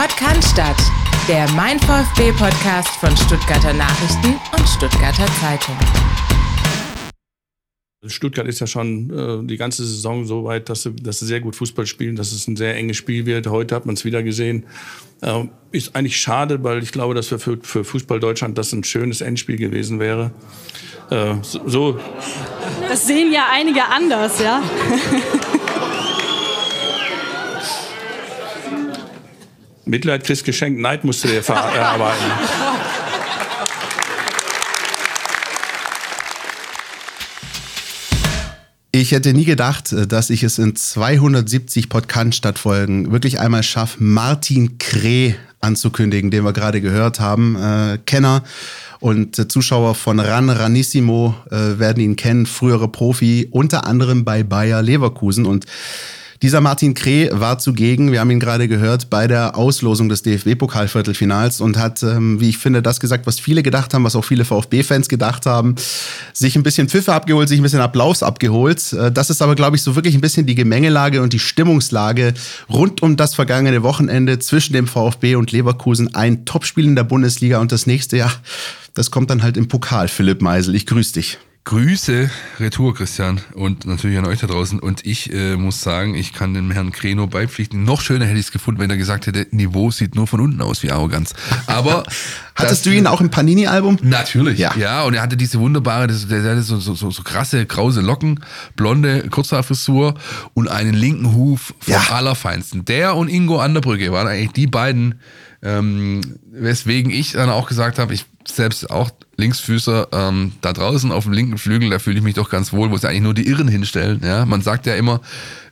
Podcast, der Mein VfB Podcast von Stuttgarter Nachrichten und Stuttgarter Zeitung. Stuttgart ist ja schon äh, die ganze Saison so weit, dass sie, dass sie sehr gut Fußball spielen, dass es ein sehr enges Spiel wird. Heute hat man es wieder gesehen. Äh, ist eigentlich schade, weil ich glaube, dass für, für Fußball Deutschland das ein schönes Endspiel gewesen wäre. Äh, so. Das sehen ja einige anders, ja. Mitleid kriegst geschenkt, Neid musst du dir erarbeiten. Ich hätte nie gedacht, äh, dass ich es in 270 Podcast-Stadtfolgen wirklich einmal schaffe, Martin Kreh anzukündigen, den wir gerade gehört haben. Äh, Kenner und äh, Zuschauer von Ran Ranissimo äh, werden ihn kennen, frühere Profi, unter anderem bei Bayer Leverkusen. Und dieser Martin Kreh war zugegen, wir haben ihn gerade gehört, bei der Auslosung des DFB-Pokalviertelfinals und hat, ähm, wie ich finde, das gesagt, was viele gedacht haben, was auch viele VfB-Fans gedacht haben, sich ein bisschen Pfiffe abgeholt, sich ein bisschen Applaus abgeholt. Äh, das ist aber, glaube ich, so wirklich ein bisschen die Gemengelage und die Stimmungslage rund um das vergangene Wochenende zwischen dem VfB und Leverkusen. Ein Topspiel in der Bundesliga und das nächste, ja, das kommt dann halt im Pokal, Philipp Meisel. Ich grüße dich. Grüße, Retour, Christian, und natürlich an euch da draußen. Und ich äh, muss sagen, ich kann dem Herrn Kreno beipflichten. Noch schöner hätte ich es gefunden, wenn er gesagt hätte, Niveau sieht nur von unten aus wie Arroganz. Aber hattest du ihn auch im Panini-Album? Natürlich, ja. ja. Und er hatte diese wunderbare, der, der hatte so, so, so, so krasse, krause Locken, blonde Kurzhaarfrisur und einen linken Huf vom ja. Allerfeinsten. Der und Ingo Anderbrücke waren eigentlich die beiden, ähm, weswegen ich dann auch gesagt habe, ich selbst auch Linksfüßer ähm, da draußen auf dem linken Flügel, da fühle ich mich doch ganz wohl, wo sie eigentlich nur die Irren hinstellen. Ja? Man sagt ja immer,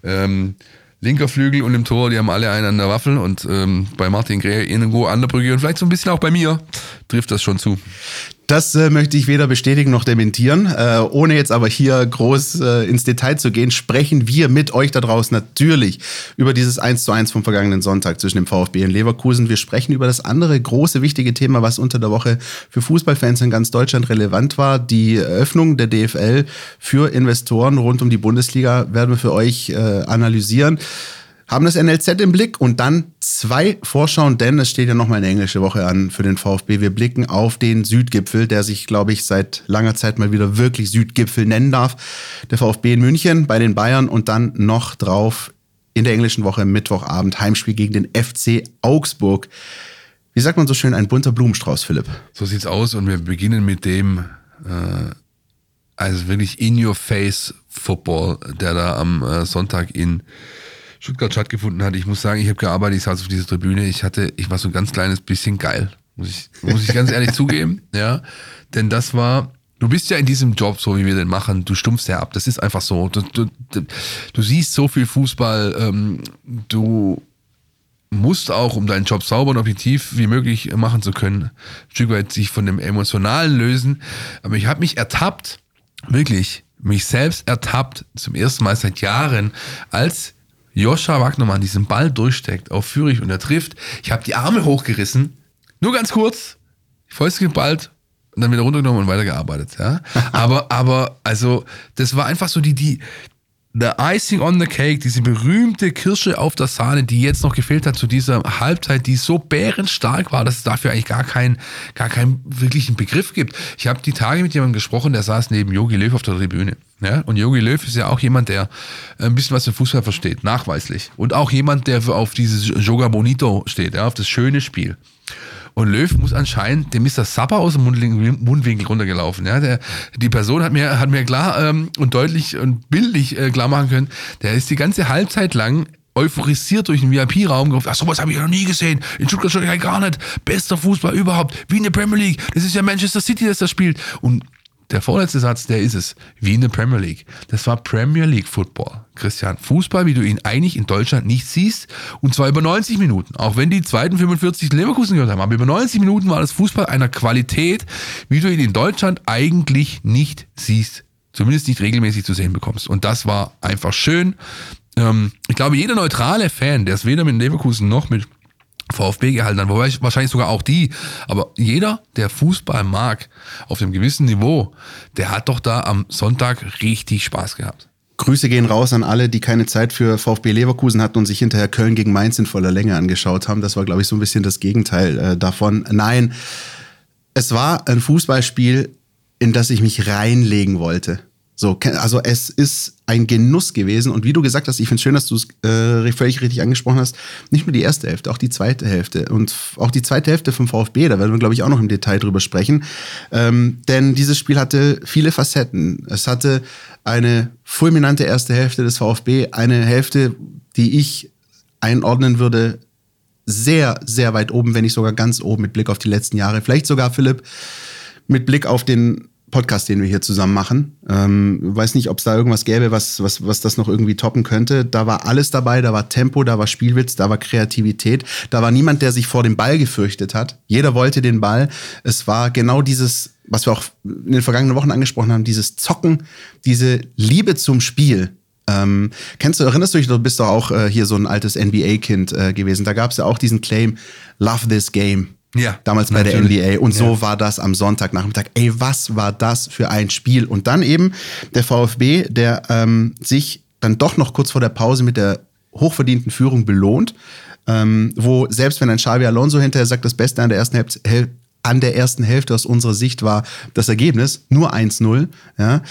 ähm, linker Flügel und im Tor, die haben alle einen an der Waffel und ähm, bei Martin Grähe irgendwo an der Brücke und vielleicht so ein bisschen auch bei mir trifft das schon zu. Das äh, möchte ich weder bestätigen noch dementieren. Äh, ohne jetzt aber hier groß äh, ins Detail zu gehen, sprechen wir mit euch da draußen natürlich über dieses 1 zu 1 vom vergangenen Sonntag zwischen dem VfB und Leverkusen. Wir sprechen über das andere große, wichtige Thema, was unter der Woche für Fußballfans in ganz Deutschland relevant war. Die Eröffnung der DFL für Investoren rund um die Bundesliga werden wir für euch äh, analysieren haben das NLZ im Blick und dann zwei Vorschauen, denn es steht ja nochmal eine englische Woche an für den VfB. Wir blicken auf den Südgipfel, der sich, glaube ich, seit langer Zeit mal wieder wirklich Südgipfel nennen darf. Der VfB in München bei den Bayern und dann noch drauf in der englischen Woche Mittwochabend Heimspiel gegen den FC Augsburg. Wie sagt man so schön, ein bunter Blumenstrauß, Philipp? So sieht's aus und wir beginnen mit dem, äh, also wirklich in your face Football, der da am äh, Sonntag in Stuttgart stattgefunden hat. Ich muss sagen, ich habe gearbeitet, ich saß auf dieser Tribüne, ich hatte, ich war so ein ganz kleines bisschen geil. Muss ich, muss ich ganz ehrlich zugeben, ja. Denn das war, du bist ja in diesem Job, so wie wir den machen, du stumpfst ja ab. Das ist einfach so. Du, du, du siehst so viel Fußball, ähm, du musst auch, um deinen Job sauber und objektiv wie möglich machen zu können, ein Stück weit sich von dem Emotionalen lösen. Aber ich habe mich ertappt, wirklich, mich selbst ertappt, zum ersten Mal seit Jahren, als Joscha Wagnermann diesen Ball durchsteckt auf Fürich und er trifft. Ich habe die Arme hochgerissen, nur ganz kurz, Fäuste geballt und dann wieder runtergenommen und weitergearbeitet. Ja? aber, aber, also, das war einfach so die, die, The Icing on the Cake, diese berühmte Kirsche auf der Sahne, die jetzt noch gefehlt hat zu dieser Halbzeit, die so bärenstark war, dass es dafür eigentlich gar keinen, gar keinen wirklichen Begriff gibt. Ich habe die Tage mit jemandem gesprochen, der saß neben Yogi Löw auf der Tribüne. Ja? Und Yogi Löw ist ja auch jemand, der ein bisschen was im Fußball versteht, nachweislich. Und auch jemand, der auf dieses Joga Bonito steht, ja? auf das schöne Spiel. Und Löw muss anscheinend, dem das Sapper aus dem Mundwinkel runtergelaufen. Ja, der, die Person hat mir, hat mir klar ähm, und deutlich und bildlich äh, klar machen können, der ist die ganze Halbzeit lang euphorisiert durch den VIP-Raum gerufen. Ach, sowas habe ich noch nie gesehen. In Stuttgart schon gar nicht. Bester Fußball überhaupt. Wie in der Premier League. Das ist ja Manchester City, das da spielt. Und der vorletzte Satz, der ist es. Wie in der Premier League. Das war Premier League Football. Christian, Fußball, wie du ihn eigentlich in Deutschland nicht siehst. Und zwar über 90 Minuten. Auch wenn die zweiten 45 Leverkusen gehört haben. Aber über 90 Minuten war das Fußball einer Qualität, wie du ihn in Deutschland eigentlich nicht siehst. Zumindest nicht regelmäßig zu sehen bekommst. Und das war einfach schön. Ähm, ich glaube, jeder neutrale Fan, der es weder mit Leverkusen noch mit VfB gehalten hat, wobei wahrscheinlich sogar auch die. Aber jeder, der Fußball mag, auf einem gewissen Niveau, der hat doch da am Sonntag richtig Spaß gehabt. Grüße gehen raus an alle, die keine Zeit für VfB Leverkusen hatten und sich hinterher Köln gegen Mainz in voller Länge angeschaut haben. Das war, glaube ich, so ein bisschen das Gegenteil äh, davon. Nein, es war ein Fußballspiel, in das ich mich reinlegen wollte. So, also es ist ein Genuss gewesen und wie du gesagt hast, ich finde es schön, dass du es äh, völlig richtig angesprochen hast. Nicht nur die erste Hälfte, auch die zweite Hälfte und auch die zweite Hälfte vom VfB. Da werden wir glaube ich auch noch im Detail drüber sprechen, ähm, denn dieses Spiel hatte viele Facetten. Es hatte eine fulminante erste Hälfte des VfB, eine Hälfte, die ich einordnen würde sehr, sehr weit oben, wenn nicht sogar ganz oben mit Blick auf die letzten Jahre. Vielleicht sogar Philipp mit Blick auf den Podcast, den wir hier zusammen machen. Ähm, weiß nicht, ob es da irgendwas gäbe, was, was, was das noch irgendwie toppen könnte. Da war alles dabei, da war Tempo, da war Spielwitz, da war Kreativität, da war niemand, der sich vor dem Ball gefürchtet hat. Jeder wollte den Ball. Es war genau dieses, was wir auch in den vergangenen Wochen angesprochen haben, dieses Zocken, diese Liebe zum Spiel. Ähm, kennst du, erinnerst du dich, du bist doch auch äh, hier so ein altes NBA-Kind äh, gewesen. Da gab es ja auch diesen Claim, Love this game. Ja, damals bei natürlich. der NBA. Und so ja. war das am Sonntagnachmittag. Ey, was war das für ein Spiel? Und dann eben der VfB, der ähm, sich dann doch noch kurz vor der Pause mit der hochverdienten Führung belohnt, ähm, wo selbst wenn ein Xavi Alonso hinterher sagt, das Beste an der ersten Hälfte, an der ersten Hälfte aus unserer Sicht war das Ergebnis, nur 1-0. Ja.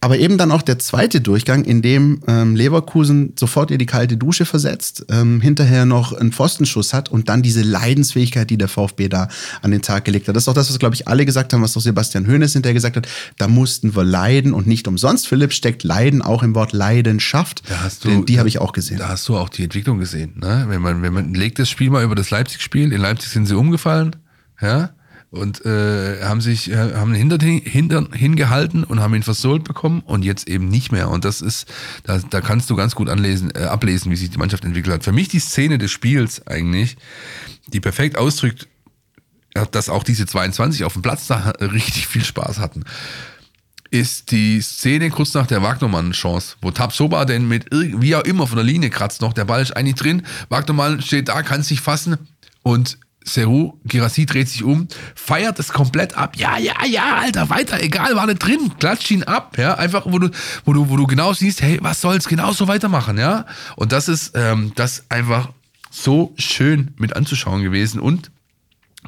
Aber eben dann auch der zweite Durchgang, in dem ähm, Leverkusen sofort ihr die kalte Dusche versetzt, ähm, hinterher noch einen Pfostenschuss hat und dann diese Leidensfähigkeit, die der VfB da an den Tag gelegt hat. Das ist auch das, was, glaube ich, alle gesagt haben, was auch Sebastian Hoeneß hinterher gesagt hat. Da mussten wir leiden und nicht umsonst. Philipp steckt Leiden auch im Wort Leidenschaft. Da hast du, denn die habe ich auch gesehen. Da hast du auch die Entwicklung gesehen. Ne? Wenn, man, wenn man legt das Spiel mal über das Leipzig-Spiel. In Leipzig sind sie umgefallen. Ja, und äh, haben sich äh, haben Hintern, Hintern hingehalten und haben ihn versohlt bekommen und jetzt eben nicht mehr. Und das ist, da, da kannst du ganz gut anlesen, äh, ablesen, wie sich die Mannschaft entwickelt hat. Für mich die Szene des Spiels eigentlich, die perfekt ausdrückt, dass auch diese 22 auf dem Platz da richtig viel Spaß hatten ist die Szene kurz nach der Wagnermann-Chance, wo Tabsoba denn mit wie auch immer von der Linie kratzt noch, der Ball ist eigentlich drin, Wagnermann steht da, kann sich fassen und Seru Girassi dreht sich um, feiert es komplett ab. Ja, ja, ja, Alter, weiter, egal, war nicht drin. Klatscht ihn ab, ja, einfach, wo du, wo du, wo du genau siehst, hey, was soll's, genau so weitermachen, ja. Und das ist, ähm, das einfach so schön mit anzuschauen gewesen und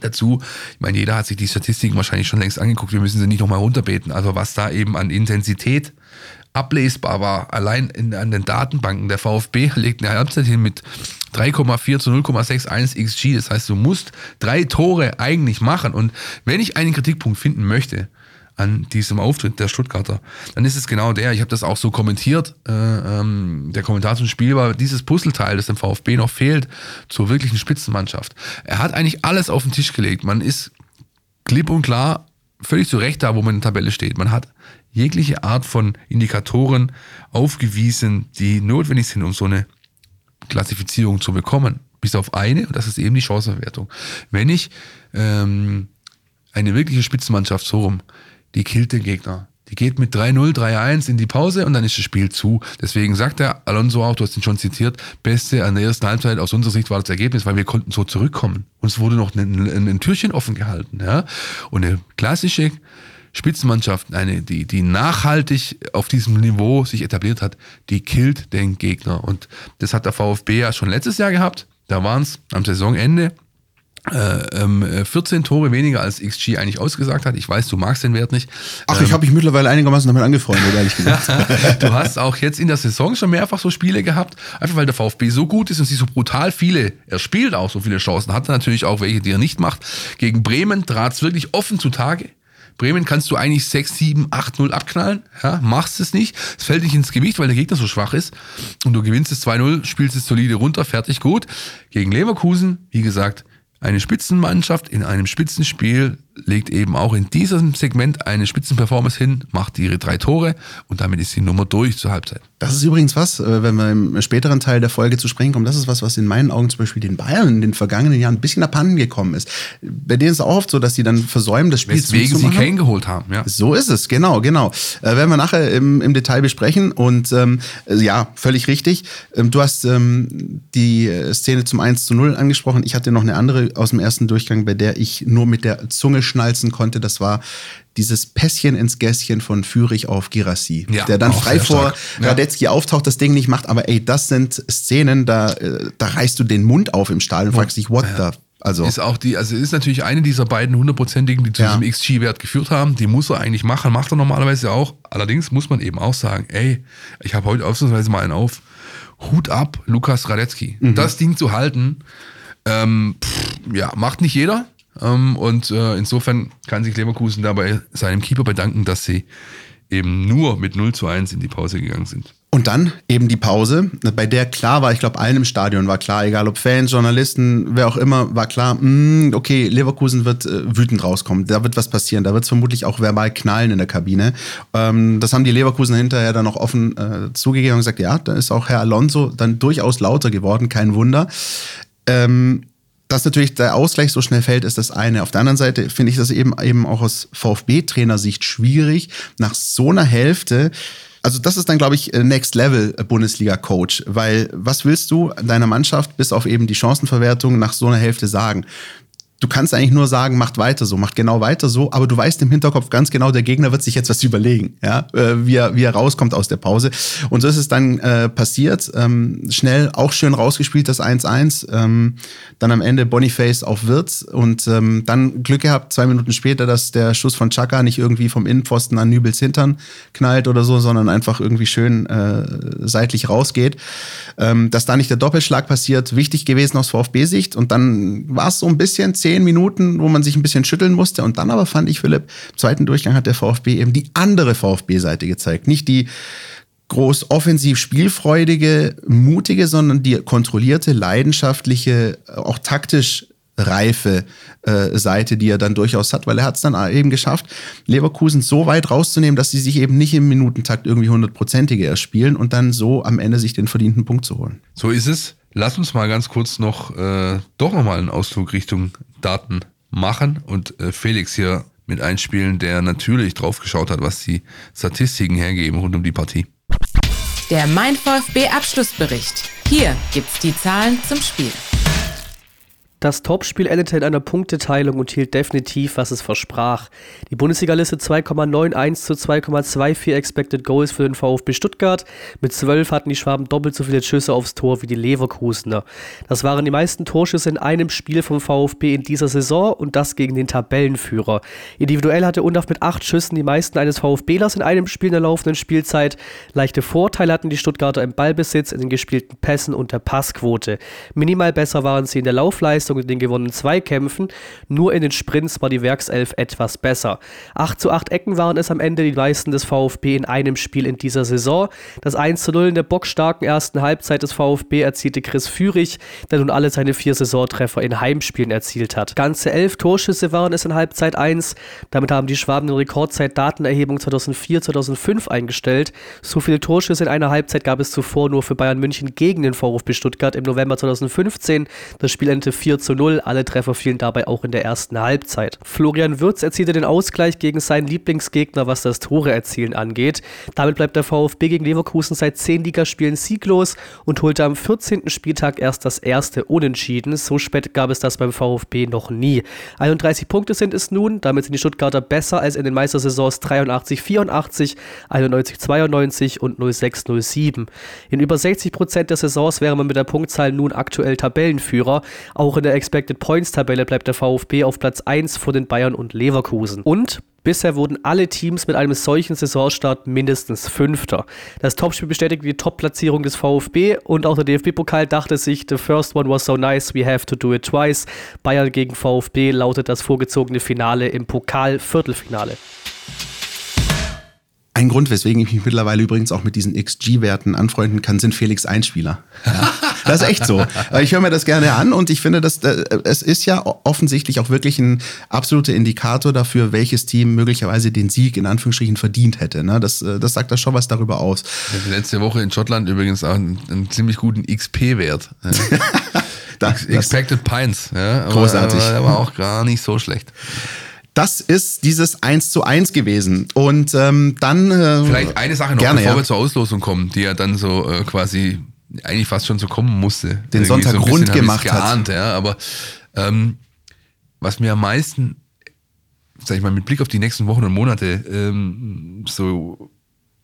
dazu, ich meine, jeder hat sich die Statistiken wahrscheinlich schon längst angeguckt, wir müssen sie nicht nochmal runterbeten. Also was da eben an Intensität ablesbar war, allein in, an den Datenbanken. Der VfB legt eine Halbzeit hin mit 3,4 zu 0,61 XG. Das heißt, du musst drei Tore eigentlich machen. Und wenn ich einen Kritikpunkt finden möchte an diesem Auftritt der Stuttgarter, dann ist es genau der. Ich habe das auch so kommentiert. Äh, ähm, der Kommentar zum Spiel war dieses Puzzleteil, das dem VfB noch fehlt zur wirklichen Spitzenmannschaft. Er hat eigentlich alles auf den Tisch gelegt. Man ist klipp und klar völlig zu Recht da, wo man in der Tabelle steht. Man hat jegliche Art von Indikatoren aufgewiesen, die notwendig sind, um so eine Klassifizierung zu bekommen. Bis auf eine, und das ist eben die Chancenverwertung. Wenn ich ähm, eine wirkliche Spitzenmannschaft so rum, die killt den Gegner. Die geht mit 3-0, 3-1 in die Pause und dann ist das Spiel zu. Deswegen sagt der Alonso auch, du hast ihn schon zitiert, Beste an der ersten Halbzeit aus unserer Sicht war das Ergebnis, weil wir konnten so zurückkommen. Uns wurde noch ein, ein, ein Türchen offen gehalten. Ja? Und eine klassische Spitzenmannschaft, eine, die, die nachhaltig auf diesem Niveau sich etabliert hat, die killt den Gegner. Und das hat der VfB ja schon letztes Jahr gehabt. Da waren es am Saisonende äh, ähm, 14 Tore weniger als XG eigentlich ausgesagt hat. Ich weiß, du magst den Wert nicht. Ach, ich ähm, habe mich mittlerweile einigermaßen damit angefreundet, ehrlich gesagt. du hast auch jetzt in der Saison schon mehrfach so Spiele gehabt, einfach weil der VfB so gut ist und sie so brutal viele, er spielt auch so viele Chancen, hatte natürlich auch welche, die er nicht macht. Gegen Bremen trat es wirklich offen zutage. Bremen kannst du eigentlich 6, 7, 8, 0 abknallen. Ja, machst es nicht. Es fällt nicht ins Gewicht, weil der Gegner so schwach ist. Und du gewinnst es 2-0, spielst es solide runter, fertig, gut. Gegen Leverkusen, wie gesagt, eine Spitzenmannschaft in einem Spitzenspiel legt eben auch in diesem Segment eine Spitzenperformance hin, macht ihre drei Tore und damit ist die Nummer durch zur Halbzeit. Das ist übrigens was, äh, wenn wir im späteren Teil der Folge zu sprechen kommen, das ist was, was in meinen Augen zum Beispiel den Bayern in den vergangenen Jahren ein bisschen abhanden gekommen ist. Bei denen ist es auch oft so, dass sie dann versäumen, das Spiel Weswegen zu sie Kane geholt haben, ja. So ist es, genau, genau. Äh, werden wir nachher im, im Detail besprechen und ähm, äh, ja, völlig richtig. Ähm, du hast ähm, die Szene zum 1 zu 0 angesprochen. Ich hatte noch eine andere aus dem ersten Durchgang, bei der ich nur mit der Zunge zusammenschnalzen konnte, das war dieses Pässchen ins Gässchen von Fürich auf Girassi, Ja, der dann frei vor. Ja. Radetzky auftaucht, das Ding nicht macht, aber ey, das sind Szenen, da, äh, da reißt du den Mund auf im Stadion und fragst dich, what the, also. Ist auch die, also ist natürlich eine dieser beiden hundertprozentigen, die zu Ja. diesem XG-Wert geführt haben. Die muss er eigentlich machen, macht er normalerweise auch. Allerdings muss man eben auch sagen, ey, ich habe heute ausnahmsweise mal einen auf. Hut ab, Lukas Radetzky. Mhm. Das Ding zu halten, ähm, pff, ja, macht nicht jeder. Ähm, und äh, insofern kann sich Leverkusen dabei seinem Keeper bedanken, dass sie eben nur mit 0 zu 1 in die Pause gegangen sind. Und dann eben die Pause, bei der klar war, ich glaube, allen im Stadion war klar, egal ob Fans, Journalisten, wer auch immer, war klar, mh, okay, Leverkusen wird äh, wütend rauskommen, da wird was passieren, da wird es vermutlich auch verbal knallen in der Kabine. Ähm, das haben die Leverkusen hinterher dann auch offen äh, zugegeben und gesagt, ja, da ist auch Herr Alonso dann durchaus lauter geworden, kein Wunder. Ähm, dass natürlich der Ausgleich so schnell fällt, ist das eine. Auf der anderen Seite finde ich das eben, eben auch aus VfB-Trainersicht schwierig, nach so einer Hälfte also das ist dann, glaube ich, Next Level Bundesliga-Coach, weil was willst du deiner Mannschaft bis auf eben die Chancenverwertung nach so einer Hälfte sagen? Du kannst eigentlich nur sagen, macht weiter so, macht genau weiter so, aber du weißt im Hinterkopf ganz genau, der Gegner wird sich jetzt was überlegen, ja, äh, wie, er, wie er rauskommt aus der Pause. Und so ist es dann äh, passiert. Ähm, schnell auch schön rausgespielt, das 1-1. Ähm, dann am Ende Boniface auf Wirtz und ähm, dann Glück gehabt, zwei Minuten später, dass der Schuss von Chaka nicht irgendwie vom Innenpfosten an Nübels Hintern knallt oder so, sondern einfach irgendwie schön äh, seitlich rausgeht. Ähm, dass da nicht der Doppelschlag passiert, wichtig gewesen aus VfB-Sicht. Und dann war es so ein bisschen zehn Minuten, wo man sich ein bisschen schütteln musste. Und dann aber fand ich, Philipp, im zweiten Durchgang hat der VfB eben die andere VfB-Seite gezeigt. Nicht die groß offensiv spielfreudige, mutige, sondern die kontrollierte, leidenschaftliche, auch taktisch reife äh, Seite, die er dann durchaus hat, weil er hat es dann eben geschafft, Leverkusen so weit rauszunehmen, dass sie sich eben nicht im Minutentakt irgendwie hundertprozentige erspielen und dann so am Ende sich den verdienten Punkt zu holen. So ist es. Lass uns mal ganz kurz noch äh, doch nochmal einen Ausflug Richtung Daten machen und äh, Felix hier mit einspielen, der natürlich drauf geschaut hat, was die Statistiken hergeben rund um die Partie. Der Mein VfB Abschlussbericht. Hier gibt's die Zahlen zum Spiel. Das Topspiel endete in einer Punkteteilung und hielt definitiv, was es versprach. Die Bundesliga-Liste 2,91 zu 2,24 Expected Goals für den VfB Stuttgart. Mit 12 hatten die Schwaben doppelt so viele Schüsse aufs Tor wie die Leverkusener. Das waren die meisten Torschüsse in einem Spiel vom VfB in dieser Saison und das gegen den Tabellenführer. Individuell hatte Undaf mit 8 Schüssen die meisten eines VfBlers in einem Spiel in der laufenden Spielzeit. Leichte Vorteile hatten die Stuttgarter im Ballbesitz, in den gespielten Pässen und der Passquote. Minimal besser waren sie in der Laufleistung und in den gewonnenen Zweikämpfen. Nur in den Sprints war die Werkself etwas besser. 8 zu 8 Ecken waren es am Ende die meisten des VfB in einem Spiel in dieser Saison. Das 1 zu 0 in der bockstarken ersten Halbzeit des VfB erzielte Chris Führig, der nun alle seine vier Saisontreffer in Heimspielen erzielt hat. Ganze elf Torschüsse waren es in Halbzeit 1. Damit haben die Schwaben den Rekordzeit Datenerhebung 2004-2005 eingestellt. So viele Torschüsse in einer Halbzeit gab es zuvor nur für Bayern München gegen den VfB Stuttgart im November 2015. Das Spiel endete 4 zu 0. Alle Treffer fielen dabei auch in der ersten Halbzeit. Florian Würz erzielte den Ausgleich gegen seinen Lieblingsgegner, was das Tore erzielen angeht. Damit bleibt der VfB gegen Leverkusen seit 10 Ligaspielen sieglos und holte am 14. Spieltag erst das erste Unentschieden. So spät gab es das beim VfB noch nie. 31 Punkte sind es nun. Damit sind die Stuttgarter besser als in den Meistersaisons 83, 84, 91, 92 und 06, 07. In über 60 Prozent der Saisons wäre man mit der Punktzahl nun aktuell Tabellenführer. Auch in der Expected Points Tabelle bleibt der VfB auf Platz 1 vor den Bayern und Leverkusen. Und Bisher wurden alle Teams mit einem solchen Saisonstart mindestens Fünfter. Das Topspiel bestätigt die Top-Platzierung des VfB und auch der DFB-Pokal dachte sich, the first one was so nice, we have to do it twice. Bayern gegen VfB lautet das vorgezogene Finale im Pokal-Viertelfinale. Ein Grund, weswegen ich mich mittlerweile übrigens auch mit diesen XG-Werten anfreunden kann, sind Felix Einspieler. Ja, das ist echt so. Ich höre mir das gerne an und ich finde, dass äh, es ist ja offensichtlich auch wirklich ein absoluter Indikator dafür, welches Team möglicherweise den Sieg in Anführungsstrichen verdient hätte. Ne? Das, äh, das sagt da schon was darüber aus. Letzte Woche in Schottland übrigens auch einen, einen ziemlich guten XP-Wert. Ja. Expected Pints. Ja, aber, Großartig. Aber auch gar nicht so schlecht. Das ist dieses 1 zu 1 gewesen. Und ähm, dann. Äh, Vielleicht eine Sache noch, gerne, bevor ja. wir zur Auslosung kommen, die ja dann so äh, quasi eigentlich fast schon so kommen musste. Den Irgendwie Sonntag so rund gemacht hat. geahnt, Ja, aber ähm, was mir am meisten sag ich mal, mit Blick auf die nächsten Wochen und Monate ähm, so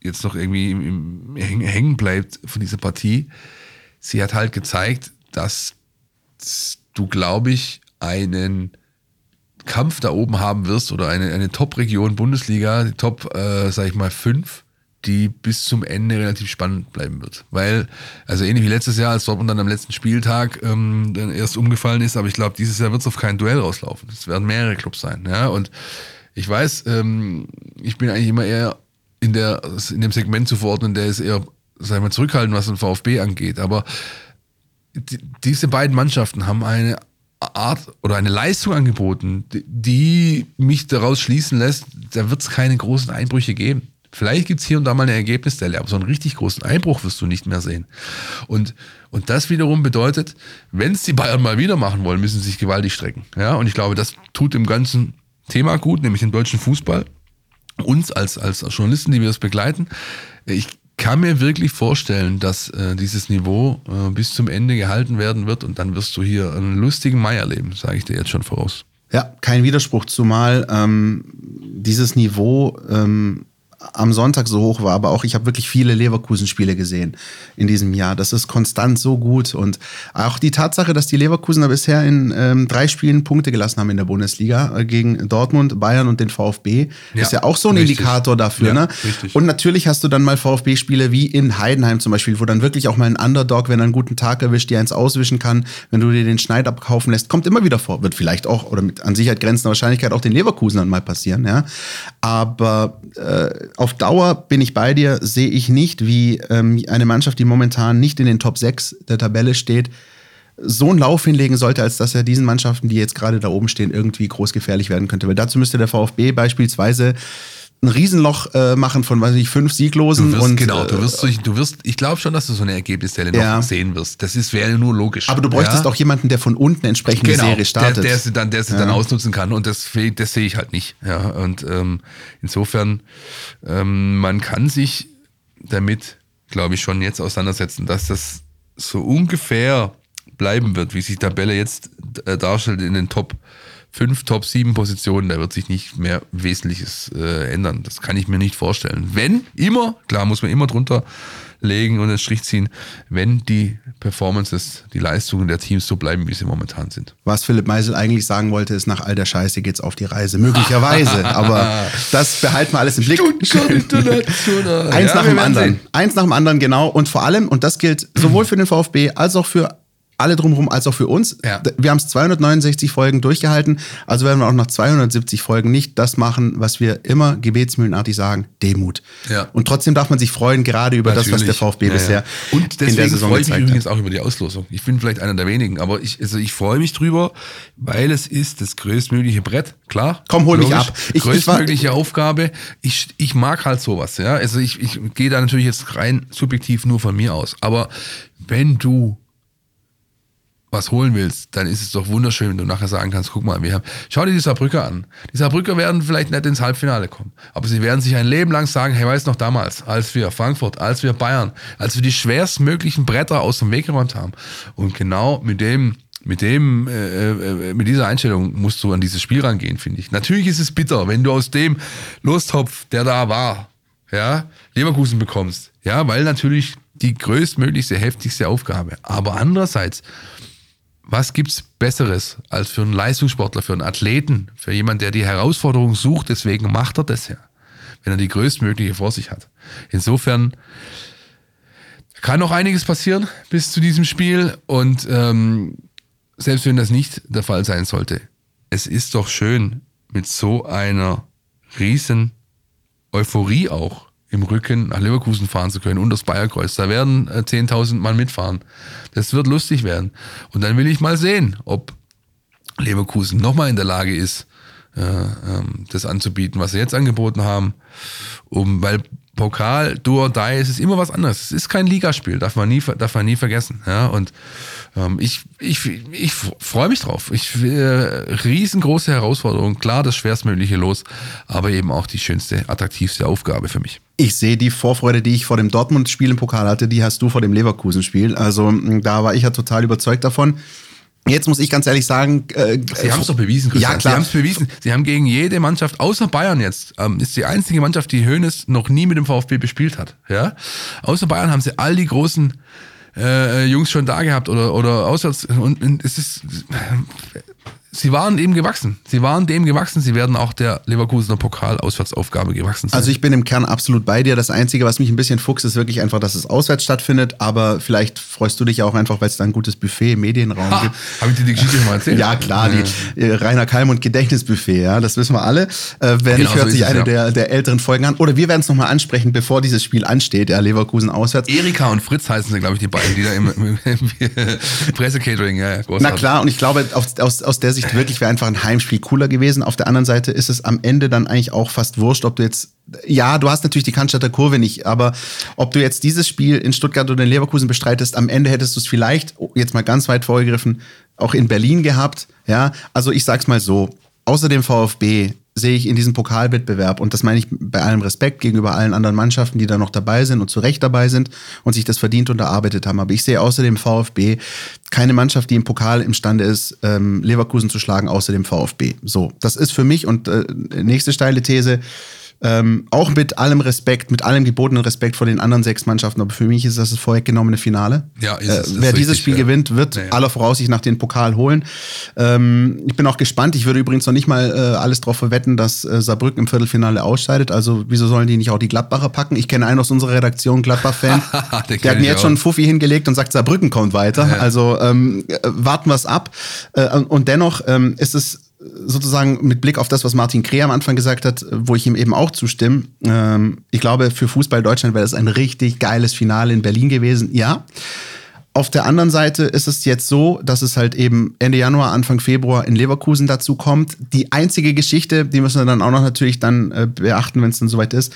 jetzt noch irgendwie im, im hängen bleibt von dieser Partie, sie hat halt gezeigt, dass du, glaube ich, einen Kampf da oben haben wirst oder eine, eine Top-Region Bundesliga, die Top, äh, sag ich mal, fünf, die bis zum Ende relativ spannend bleiben wird. Weil, also ähnlich wie letztes Jahr, als Dortmund dann am letzten Spieltag ähm, dann erst umgefallen ist, aber ich glaube, dieses Jahr wird es auf kein Duell rauslaufen. Es werden mehrere Clubs sein. Ja? Und ich weiß, ähm, ich bin eigentlich immer eher in, der, in dem Segment zu verordnen, der ist eher, sag ich mal, zurückhaltend, was den VfB angeht. Aber die, diese beiden Mannschaften haben eine Art oder eine Leistung angeboten, die mich daraus schließen lässt, da wird es keine großen Einbrüche geben. Vielleicht gibt es hier und da mal eine Ergebnisstelle, aber so einen richtig großen Einbruch wirst du nicht mehr sehen. Und, und das wiederum bedeutet, wenn es die Bayern mal wieder machen wollen, müssen sie sich gewaltig strecken. Ja, und ich glaube, das tut dem ganzen Thema gut, nämlich dem deutschen Fußball, uns als, als Journalisten, die wir das begleiten. Ich kann mir wirklich vorstellen, dass äh, dieses Niveau äh, bis zum Ende gehalten werden wird und dann wirst du hier einen lustigen Mai erleben, sage ich dir jetzt schon voraus. Ja, kein Widerspruch, zumal ähm, dieses Niveau ähm, am Sonntag so hoch war, aber auch ich habe wirklich viele Leverkusen-Spiele gesehen in diesem Jahr. Das ist konstant so gut und auch die Tatsache, dass die Leverkusener bisher in ähm, drei Spielen Punkte gelassen haben in der Bundesliga äh, gegen Dortmund, Bayern und den VfB, ja, ist ja auch so ein richtig. Indikator dafür. Ja, ne? Richtig. Und natürlich hast du dann mal VfB-Spiele wie in Heidenheim zum Beispiel, wo dann wirklich auch mal ein Underdog, wenn er einen guten Tag erwischt, dir eins auswischen kann, wenn du dir den Schneid abkaufen lässt, kommt immer wieder vor. Wird vielleicht auch oder mit an Sicherheit grenzender Wahrscheinlichkeit auch den Leverkusenern mal passieren. Ja? Aber äh, auf Dauer bin ich bei dir, sehe ich nicht, wie ähm, eine Mannschaft, die momentan nicht in den Top 6 der Tabelle steht, so einen Lauf hinlegen sollte, als dass er diesen Mannschaften, die jetzt gerade da oben stehen, irgendwie groß gefährlich werden könnte. Weil dazu müsste der VfB beispielsweise ein Riesenloch äh, machen von, weiß ich, fünf Sieglosen. Du wirst, und, genau, du wirst, äh, du wirst, ich glaube schon, dass du so eine Ergebnisstelle Ja. noch sehen wirst. Das ist, wäre nur logisch. aber du bräuchtest ja? auch jemanden, der von unten entsprechend die genau, Serie startet. Der, der sie dann, der sie dann ausnutzen kann und das, das sehe ich halt nicht. Ja, und ähm, insofern, ähm, man kann sich damit, glaube ich, schon jetzt auseinandersetzen, dass das so ungefähr bleiben wird, wie sich die Tabelle jetzt äh, darstellt in den Top 5, Top 7 Positionen. Da wird sich nicht mehr Wesentliches äh, ändern. Das kann ich mir nicht vorstellen. Wenn immer, klar muss man immer drunter legen und einen Strich ziehen, wenn die Performances, die Leistungen der Teams so bleiben, wie sie momentan sind. Was Philipp Meisel eigentlich sagen wollte, ist, nach all der Scheiße geht's auf die Reise. Möglicherweise. aber das behalten wir alles im Blick. international. Eins Ja, nach dem anderen. sehen. Eins nach dem anderen, genau. Und vor allem, und das gilt sowohl für den VfB als auch für alle drumherum, als auch für uns. Ja. Wir haben es 269 Folgen durchgehalten, also werden wir auch nach 270 Folgen nicht das machen, was wir immer gebetsmühlenartig sagen, Demut. Ja. Und trotzdem darf man sich freuen, gerade über das, was der Natürlich. VfB Ja, bisher ja. Und in deswegen der Saison freue ich mich übrigens hat. auch über die Auslosung. Ich bin vielleicht einer der wenigen, aber ich, also ich freue mich drüber, weil es ist das größtmögliche Brett, klar. Komm, hol mich ab. Ich- ich war- größtmögliche Aufgabe. Ich, ich mag halt sowas, ja. Also ich, ich gehe da natürlich jetzt rein subjektiv nur von mir aus. Aber wenn du was holen willst, dann ist es doch wunderschön, wenn du nachher sagen kannst, guck mal, wir haben, schau dir die Saarbrücker an. Die Saarbrücker werden vielleicht nicht ins Halbfinale kommen, aber sie werden sich ein Leben lang sagen, hey, weißt du noch damals, als wir Frankfurt, als wir Bayern, als wir die schwerstmöglichen Bretter aus dem Weg geräumt haben. Und genau mit dem, mit dem, äh, äh, mit dieser Einstellung musst du an dieses Spiel rangehen, finde ich. Natürlich ist es bitter, wenn du aus dem Lostopf, der da war, ja, Leverkusen bekommst. Ja, weil natürlich die größtmöglichste, heftigste Aufgabe. Aber andererseits, was gibt's Besseres als für einen Leistungssportler, für einen Athleten, für jemanden, der die Herausforderung sucht, deswegen macht er das ja, wenn er die größtmögliche vor sich hat. Insofern kann noch einiges passieren bis zu diesem Spiel und ähm, selbst wenn das nicht der Fall sein sollte, es ist doch schön, mit so einer riesen Euphorie auch im Rücken nach Leverkusen fahren zu können und das Bayerkreuz. Da werden äh, 10.000 Mann mitfahren. Das wird lustig werden. Und dann will ich mal sehen, ob Leverkusen nochmal in der Lage ist, äh, ähm, das anzubieten, was sie jetzt angeboten haben. Um, weil Pokal, or die, es ist immer was anderes. Es ist kein Ligaspiel, darf man nie, darf man nie vergessen. Ja, und ähm, ich, ich, ich freue mich drauf. Ich, äh, riesengroße Herausforderung, klar das schwerstmögliche Los, aber eben auch die schönste, attraktivste Aufgabe für mich. Ich sehe die Vorfreude, die ich vor dem Dortmund-Spiel im Pokal hatte, die hast du vor dem Leverkusen-Spiel. Also da war ich ja total überzeugt davon. Jetzt muss ich ganz ehrlich sagen, äh, Sie haben es doch bewiesen, Christian. Ja, klar. Sie haben es bewiesen. Sie haben gegen jede Mannschaft, außer Bayern jetzt, ähm, ist die einzige Mannschaft, die Hoeneß noch nie mit dem VfB bespielt hat. Ja? Außer Bayern haben sie all die großen äh, Jungs schon da gehabt oder, oder auswärts. Und, und es ist, sie waren dem gewachsen. Sie waren dem gewachsen. Sie werden auch der Leverkusener Pokal-Auswärtsaufgabe gewachsen sein. Also ich bin im Kern absolut bei dir. Das Einzige, was mich ein bisschen fuchst, ist wirklich einfach, dass es auswärts stattfindet. Aber vielleicht freust du dich auch einfach, weil es da ein gutes Buffet im Medienraum ha, gibt. habe ich dir die Geschichte schon mal erzählt? Ja, klar, die äh, Rainer Kalmund Gedächtnisbuffet, ja, das wissen wir alle. Äh, wer Genau nicht, hört so sich eine ja. der, der älteren Folgen an. Oder wir werden es nochmal ansprechen, bevor dieses Spiel ansteht, ja, Leverkusen auswärts. Erika und Fritz heißen sie, glaube ich, die beiden, die da im, im, im Pressecatering, ja, ja, Na großartig. klar, und ich glaube, aus, aus, aus der Sicht wirklich wäre einfach ein Heimspiel cooler gewesen. Auf der anderen Seite ist es am Ende dann eigentlich auch fast wurscht, ob du jetzt, ja, du hast natürlich die Cannstatter Kurve nicht, aber ob du jetzt dieses Spiel in Stuttgart oder in Leverkusen bestreitest, am Ende hättest du es vielleicht, oh, jetzt mal ganz weit vorgegriffen, auch in Berlin gehabt. Ja, also ich sag's mal so, außer dem VfB sehe ich in diesem Pokalwettbewerb, und das meine ich bei allem Respekt gegenüber allen anderen Mannschaften, die da noch dabei sind und zu Recht dabei sind und sich das verdient und erarbeitet haben. Aber ich sehe außer dem VfB keine Mannschaft, die im Pokal imstande ist, ähm, Leverkusen zu schlagen, außer dem VfB. So, das ist für mich und äh, nächste steile These, ähm, auch mit allem Respekt, mit allem gebotenen Respekt vor den anderen sechs Mannschaften, aber für mich ist das das vorweggenommene Finale. Ja, ist äh, ist wer dieses richtig, Spiel ja. gewinnt, wird Ja, ja. aller Voraussicht nach den Pokal holen. Ähm, ich bin auch gespannt. Ich würde übrigens noch nicht mal äh, alles darauf verwetten, dass äh, Saarbrücken im Viertelfinale ausscheidet. Also wieso sollen die nicht auch die Gladbacher packen? Ich kenne einen aus unserer Redaktion, Gladbach-Fan. Der hat mir jetzt auch. schon einen Fuffi hingelegt und sagt, Saarbrücken kommt weiter. Also ähm, äh, warten wir es ab. Äh, und dennoch ähm, ist es sozusagen mit Blick auf das, was Martin Kreh am Anfang gesagt hat, wo ich ihm eben auch zustimme. Ähm, ich glaube, für Fußball Deutschland wäre das ein richtig geiles Finale in Berlin gewesen. Ja. Auf der anderen Seite ist es jetzt so, dass es halt eben Ende Januar, Anfang Februar in Leverkusen dazu kommt. Die einzige Geschichte, die müssen wir dann auch noch natürlich dann äh, beachten, wenn es dann soweit ist,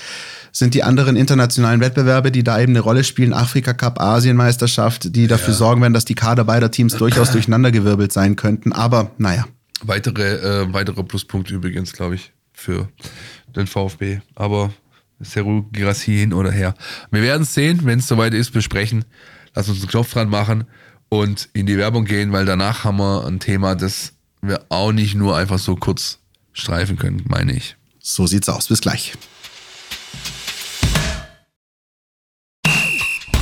sind die anderen internationalen Wettbewerbe, die da eben eine Rolle spielen. Afrika Cup, Asienmeisterschaft, die dafür sorgen werden, dass die Kader beider Teams durchaus durcheinandergewirbelt sein könnten. Aber naja, Weitere, äh, weitere Pluspunkte übrigens, glaube ich, für den VfB. Aber Seru Girassi hin oder her. Wir werden es sehen, wenn es soweit ist, besprechen. Lass uns einen Knopf dran machen und in die Werbung gehen, weil danach haben wir ein Thema, das wir auch nicht nur einfach so kurz streifen können, meine ich. so sieht's aus. Bis gleich.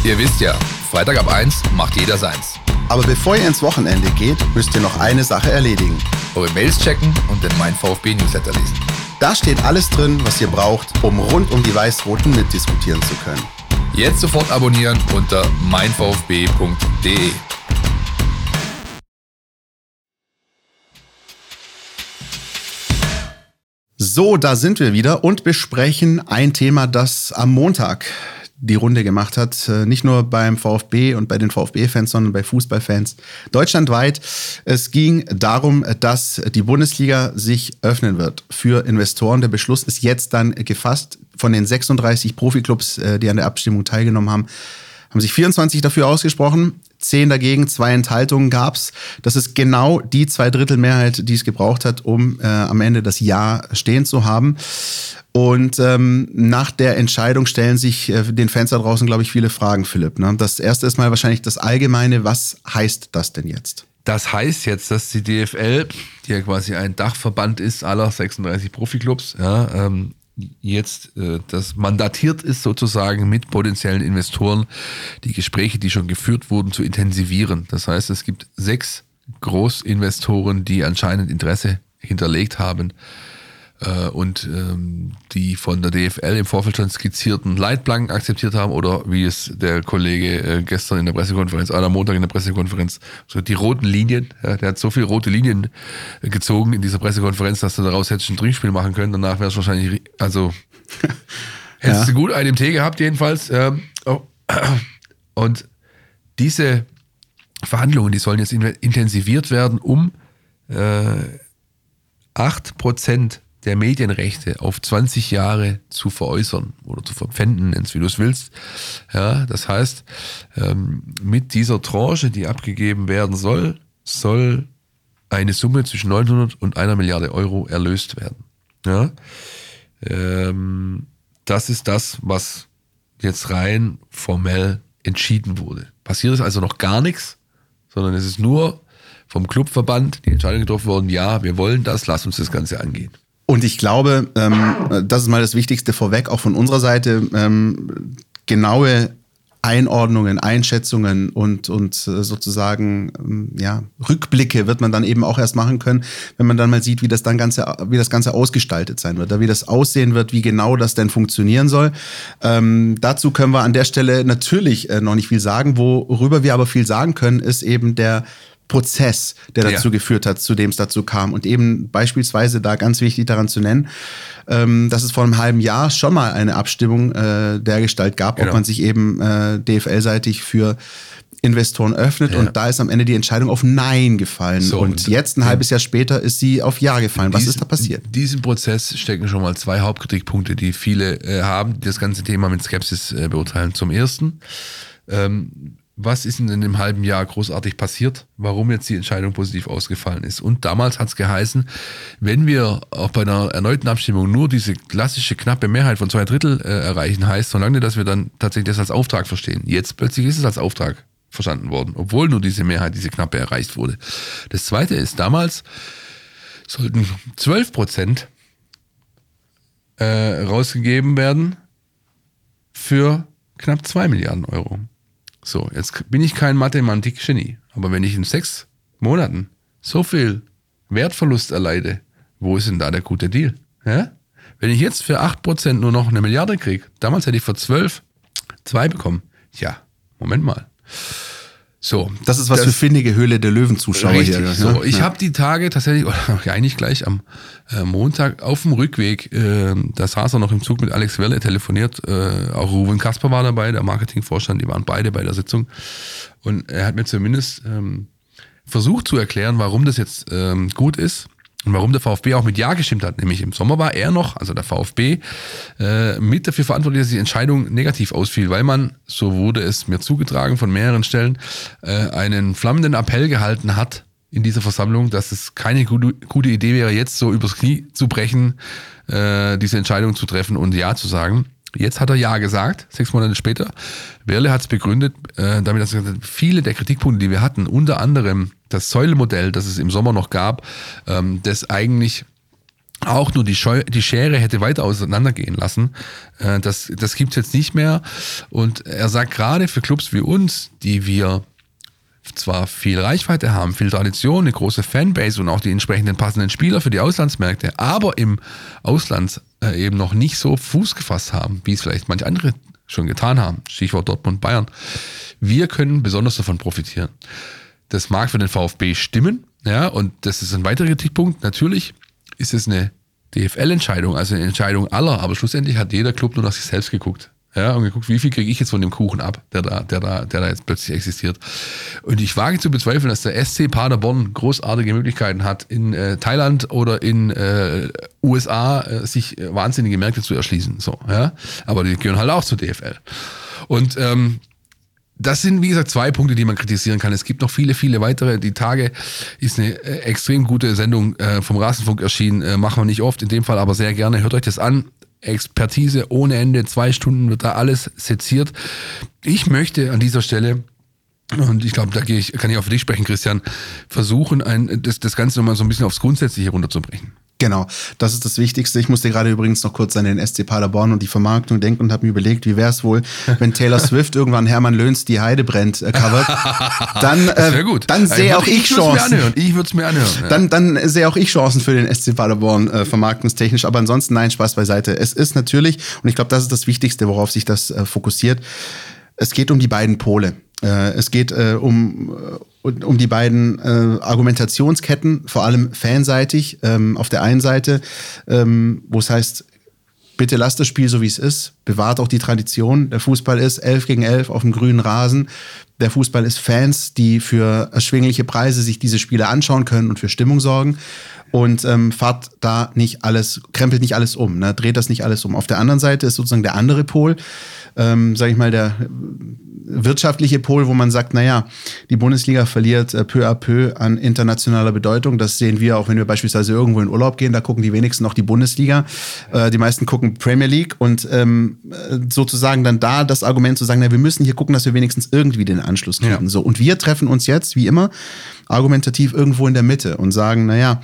Ihr wisst ja, Freitag ab 1 macht jeder seins. Aber bevor ihr ins Wochenende geht, müsst ihr noch eine Sache erledigen. Eure Mails checken und den Mein VfB Newsletter lesen. Da steht alles drin, was ihr braucht, um rund um die Weiß-Roten mitdiskutieren zu können. Jetzt sofort abonnieren unter meinvfb.de. So, da sind wir wieder und besprechen ein Thema, das am Montag die Runde gemacht hat. Äh, Nicht nur beim VfB und bei den VfB-Fans, sondern bei Fußballfans deutschlandweit. Es ging darum, dass die Bundesliga sich öffnen wird für Investoren. Der Beschluss ist jetzt dann gefasst. Von den 36 Profiklubs, äh, die an der Abstimmung teilgenommen haben, haben sich 24 dafür ausgesprochen, 10 dagegen, zwei Enthaltungen gab's. Das ist genau die Zweidrittelmehrheit, die es gebraucht hat, um äh, am Ende das Ja stehen zu haben. Und ähm, nach der Entscheidung stellen sich äh, den Fans da draußen, glaube ich, viele Fragen, Philipp. Ne? Das erste ist mal wahrscheinlich das Allgemeine. Was heißt das denn jetzt? Das heißt jetzt, dass die DFL, die ja quasi ein Dachverband ist aller 36 Profiklubs, ja, ähm, jetzt äh, das mandatiert ist sozusagen mit potenziellen Investoren die Gespräche, die schon geführt wurden, zu intensivieren. Das heißt, es gibt sechs Großinvestoren, die anscheinend Interesse hinterlegt haben und ähm, die von der DFL im Vorfeld schon skizzierten Leitplanken akzeptiert haben oder wie es der Kollege äh, gestern in der Pressekonferenz, oder am Montag in der Pressekonferenz, so die roten Linien, ja, der hat so viele rote Linien äh, gezogen in dieser Pressekonferenz, dass du daraus hättest ein Trinkspiel machen können. Danach wäre es wahrscheinlich, also hättest Ja. du gut einen im Tee gehabt jedenfalls. Ähm, oh. Und diese Verhandlungen, die sollen jetzt in- intensiviert werden, um äh, 8% der Medienrechte auf 20 Jahre zu veräußern oder zu verpfänden, nenn's wie du es willst. Ja, das heißt, ähm, mit dieser Tranche, die abgegeben werden soll, soll eine Summe zwischen 900 und einer Milliarde Euro erlöst werden. Ja, ähm, das ist das, was jetzt rein formell entschieden wurde. Passiert ist also noch gar nichts, sondern es ist nur vom Clubverband die Entscheidung getroffen worden, ja, wir wollen das, lass uns das Ganze angehen. Und ich glaube, ähm, das ist mal das Wichtigste vorweg, auch von unserer Seite, ähm, genaue Einordnungen, Einschätzungen und, und äh, sozusagen ähm, ja, Rückblicke wird man dann eben auch erst machen können, wenn man dann mal sieht, wie das dann ganze, wie das Ganze ausgestaltet sein wird, wie das aussehen wird, wie genau das denn funktionieren soll. Ähm, dazu können wir an der Stelle natürlich äh, noch nicht viel sagen. Worüber wir aber viel sagen können, ist eben der Prozess, der dazu ja. geführt hat, zu dem es dazu kam. Und eben beispielsweise da ganz wichtig daran zu nennen, ähm, dass es vor einem halben Jahr schon mal eine Abstimmung äh, der Gestalt gab, genau. ob man sich eben äh, DFL-seitig für Investoren öffnet ja. und da ist am Ende die Entscheidung auf Nein gefallen. So, und, jetzt, ein halbes Jahr später, ist sie auf Ja gefallen. Was ist da passiert? In diesem Prozess stecken schon mal zwei Hauptkritikpunkte, die viele äh, haben, die das ganze Thema mit Skepsis äh, beurteilen. Zum ersten, ähm, was ist denn in dem halben Jahr großartig passiert, warum jetzt die Entscheidung positiv ausgefallen ist. Und damals hat es geheißen, wenn wir auch bei einer erneuten Abstimmung nur diese klassische knappe Mehrheit von zwei Drittel äh, erreichen, heißt solange, dass wir dann tatsächlich das als Auftrag verstehen. Jetzt plötzlich ist es als Auftrag verstanden worden, obwohl nur diese Mehrheit, diese knappe erreicht wurde. Das zweite ist, damals sollten 12 Prozent äh, rausgegeben werden für knapp zwei Milliarden Euro. So, jetzt bin ich kein Mathematik-Genie, aber wenn ich in sechs Monaten so viel Wertverlust erleide, wo ist denn da der gute Deal? Ja? Wenn ich jetzt für 8% nur noch eine Milliarde kriege, damals hätte ich für 12 zwei bekommen. Ja, Moment mal. So, das ist was das, für findige Höhle der Löwen-Zuschauer hier. So, ich ja. habe die Tage tatsächlich, oder eigentlich gleich am äh, Montag auf dem Rückweg, äh, da saß er noch im Zug mit Alex Welle, telefoniert, äh, auch Ruben Kasper war dabei, der Marketingvorstand, die waren beide bei der Sitzung. Und er hat mir zumindest ähm, versucht zu erklären, warum das jetzt ähm, gut ist und warum der VfB auch mit Ja gestimmt hat, nämlich im Sommer war er noch, also der VfB, äh, mit dafür verantwortlich, dass die Entscheidung negativ ausfiel, weil man, so wurde es mir zugetragen von mehreren Stellen, äh, einen flammenden Appell gehalten hat in dieser Versammlung, dass es keine gute, gute Idee wäre, jetzt so übers Knie zu brechen, äh, diese Entscheidung zu treffen und Ja zu sagen. Jetzt hat er Ja gesagt, sechs Monate später. Werle hat es begründet, äh, damit dass viele der Kritikpunkte, die wir hatten, unter anderem das Säulemodell, das es im Sommer noch gab, ähm, das eigentlich auch nur die, Scheu die Schere hätte weiter auseinandergehen lassen. Äh, das das gibt es jetzt nicht mehr. Und er sagt gerade für Clubs wie uns, die wir zwar viel Reichweite haben, viel Tradition, eine große Fanbase und auch die entsprechenden passenden Spieler für die Auslandsmärkte, aber im Ausland äh, eben noch nicht so Fuß gefasst haben, wie es vielleicht manche andere schon getan haben. Stichwort Dortmund, Bayern. Wir können besonders davon profitieren. Das mag für den VfB stimmen, ja, und das ist ein weiterer Kritikpunkt. Natürlich ist es eine DFL-Entscheidung, also eine Entscheidung aller, aber schlussendlich hat jeder Club nur nach sich selbst geguckt. Ja, und geguckt, wie viel kriege ich jetzt von dem Kuchen ab, der da, der da, der da jetzt plötzlich existiert. Und ich wage zu bezweifeln, dass der SC Paderborn großartige Möglichkeiten hat, in äh, Thailand oder in äh, USA äh, sich äh, wahnsinnige Märkte zu erschließen. So, ja. Aber die gehören halt auch zur DFL. Und ähm, das sind, wie gesagt, zwei Punkte, die man kritisieren kann. Es gibt noch viele, viele weitere. Die Tage ist eine äh, extrem gute Sendung äh, vom Rasenfunk erschienen. Machen wir nicht oft, in dem Fall aber sehr gerne. Hört euch das an. Expertise ohne Ende. Zwei Stunden wird da alles seziert. Ich möchte an dieser Stelle und ich glaube, da ich, kann ich auch für dich sprechen, Christian, versuchen, ein, das, das Ganze nochmal so ein bisschen aufs Grundsätzliche runterzubrechen. Genau, das ist das Wichtigste. Ich musste gerade übrigens noch kurz an den SC Paderborn und die Vermarktung denken und habe mir überlegt, wie wäre es wohl, wenn Taylor Swift irgendwann Hermann Löns Die Heide brennt äh, covert. Dann, äh, gut. dann sehe auch ich, ich Chancen. Ich würde es mir anhören. Ja. Dann, dann sehe auch ich Chancen für den SC Paderborn äh, vermarktungstechnisch. Aber ansonsten nein, Spaß beiseite. Es ist natürlich, und ich glaube, das ist das Wichtigste, worauf sich das äh, fokussiert. Es geht um die beiden Pole. Äh, es geht äh, um, äh, um die beiden äh, Argumentationsketten, vor allem fanseitig. Ähm, auf der einen Seite, ähm, wo es heißt, bitte lasst das Spiel so, wie es ist. Bewahrt auch die Tradition. Der Fußball ist 11 gegen 11 auf dem grünen Rasen. Der Fußball ist Fans, die für erschwingliche Preise sich diese Spiele anschauen können und für Stimmung sorgen. Und ähm, fahrt da nicht alles, krempelt nicht alles um, ne? dreht das nicht alles um. Auf der anderen Seite ist sozusagen der andere Pol, ähm, sage ich mal, der wirtschaftliche Pol, wo man sagt, naja, die Bundesliga verliert äh, peu à peu an internationaler Bedeutung. Das sehen wir auch, wenn wir beispielsweise irgendwo in Urlaub gehen, da gucken die wenigsten noch die Bundesliga. Äh, die meisten gucken Premier League und ähm, ähm, äh, sozusagen dann da das Argument zu sagen, na, wir müssen hier gucken, dass wir wenigstens irgendwie den Anschluss kriegen. Ja. So, und wir treffen uns jetzt, wie immer, argumentativ irgendwo in der Mitte und sagen, naja,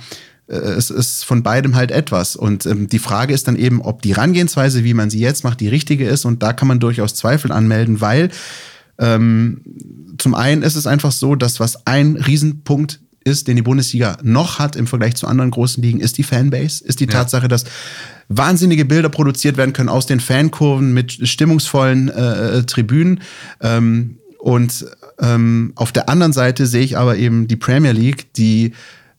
äh, es ist von beidem halt etwas. Und ähm, die Frage ist dann eben, ob die Herangehensweise, wie man sie jetzt macht, die richtige ist. Und da kann man durchaus Zweifel anmelden, weil ähm, zum einen ist es einfach so, dass was ein Riesenpunkt ist, den die Bundesliga noch hat im Vergleich zu anderen großen Ligen, ist die Fanbase, ist die Tatsache, dass wahnsinnige Bilder produziert werden können aus den Fankurven mit stimmungsvollen äh, äh, Tribünen. Ähm, und ähm, auf der anderen Seite sehe ich aber eben die Premier League, die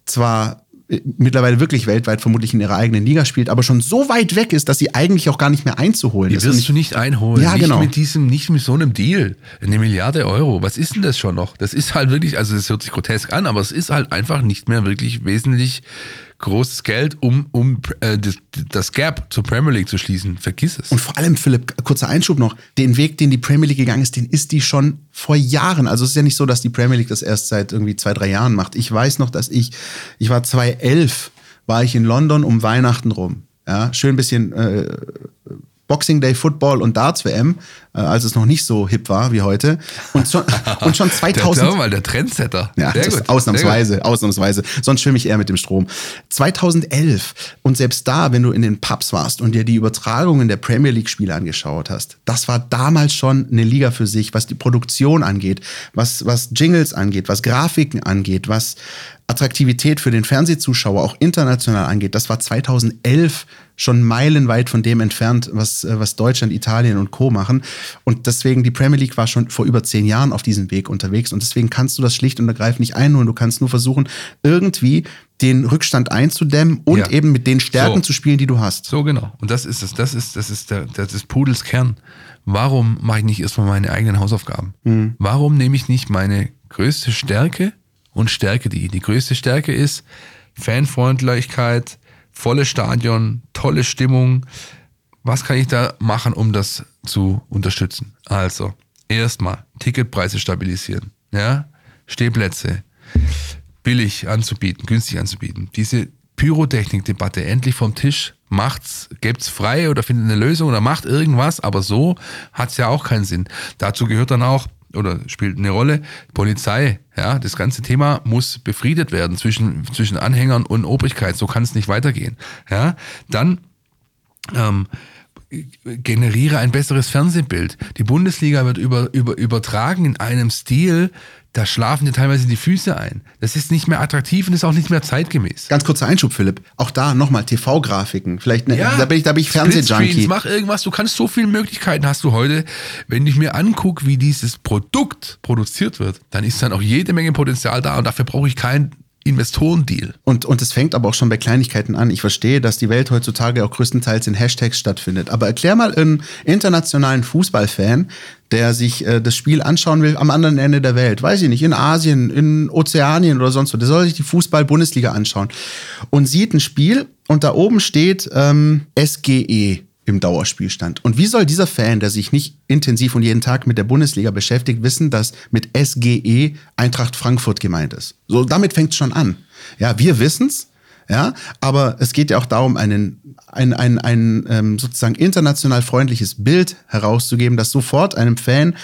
zwar äh, mittlerweile wirklich weltweit vermutlich in ihrer eigenen Liga spielt, aber schon so weit weg ist, dass sie eigentlich auch gar nicht mehr einzuholen Die ist. Und wirst du nicht einholen. Ja, nicht genau. mit diesem, nicht mit so einem Deal. Eine Milliarde Euro. Was ist denn das schon noch? Das ist halt wirklich, also es hört sich grotesk an, aber es ist halt einfach nicht mehr wirklich wesentlich großes Geld, um, um äh, das, das Gap zur Premier League zu schließen. Vergiss es. Und vor allem, Philipp, kurzer Einschub noch, den Weg, den die Premier League gegangen ist, den ist die schon vor Jahren. Also es ist ja nicht so, dass die Premier League das erst seit irgendwie zwei, drei Jahren macht. Ich weiß noch, dass ich, ich war 2011, war ich in London um Weihnachten rum. Ja, schön bisschen äh, Boxing Day Football und Darts WM, äh, als es noch nicht so hip war wie heute. Und schon, und schon der, 2000. der, mal der Trendsetter. Ja, Sehr gut, ausnahmsweise, ausnahmsweise. Sonst schwimme ich eher mit dem Strom. 2011 und selbst da, wenn du in den Pubs warst und dir die Übertragungen der Premier League Spiele angeschaut hast, das war damals schon eine Liga für sich, was die Produktion angeht, was, was Jingles angeht, was Grafiken angeht, was Attraktivität für den Fernsehzuschauer auch international angeht. Das war 2011 schon meilenweit von dem entfernt, was, äh, was Deutschland, Italien und Co. machen. Und deswegen, die Premier League war schon vor über zehn Jahren auf diesem Weg unterwegs. Und deswegen kannst du das schlicht und ergreifend nicht einholen. Du kannst nur versuchen, irgendwie den Rückstand einzudämmen und Ja. eben mit den Stärken So. zu spielen, die du hast. So genau. Und das ist es. Das ist, das ist der, der des Pudels Kern. Warum mache ich nicht erstmal meine eigenen Hausaufgaben? Warum nehme ich nicht meine größte Stärke und stärke die? Die größte Stärke ist Fanfreundlichkeit, volles Stadion, tolle Stimmung. Was kann ich da machen, um das zu unterstützen? Also, erstmal Ticketpreise stabilisieren. Ja? Stehplätze, billig anzubieten, günstig anzubieten. Diese Pyrotechnik-Debatte endlich vom Tisch. Macht's, gebt's frei oder findet eine Lösung oder macht irgendwas, aber so hat's ja auch keinen Sinn. Dazu gehört dann auch oder spielt eine Rolle Polizei. Ja, das ganze Thema muss befriedet werden zwischen zwischen Anhängern und Obrigkeit. So kann es nicht weitergehen. Ja, dann ähm, generiere ein besseres Fernsehbild. Die Bundesliga wird über, über, übertragen in einem Stil, da schlafen dir teilweise die Füße ein. Das ist nicht mehr attraktiv und ist auch nicht mehr zeitgemäß. Ganz kurzer Einschub, Philipp. Auch da nochmal TV-Grafiken. Vielleicht, ne, da bin ich, da bin ich Fernsehjunkie. Mach irgendwas, du kannst so viele Möglichkeiten hast du heute. Wenn ich mir angucke, wie dieses Produkt produziert wird, dann ist dann auch jede Menge Potenzial da und dafür brauche ich keinen Investorendeal. Und, und es fängt aber auch schon bei Kleinigkeiten an. Ich verstehe, dass die Welt heutzutage auch größtenteils in Hashtags stattfindet. Aber erklär mal einen internationalen Fußballfan, der sich äh, das Spiel anschauen will am anderen Ende der Welt. Weiß ich nicht, in Asien, in Ozeanien oder sonst wo. Der soll sich die Fußball-Bundesliga anschauen und sieht ein Spiel und da oben steht ähm, SGE im Dauerspielstand. Und wie soll dieser Fan, der sich nicht intensiv und jeden Tag mit der Bundesliga beschäftigt, wissen, dass mit SGE Eintracht Frankfurt gemeint ist? So, damit fängt es schon an. Ja, wir wissen's, ja, aber es geht ja auch darum, einen, ein, ein, ein ähm, sozusagen international freundliches Bild herauszugeben, das sofort einem Fan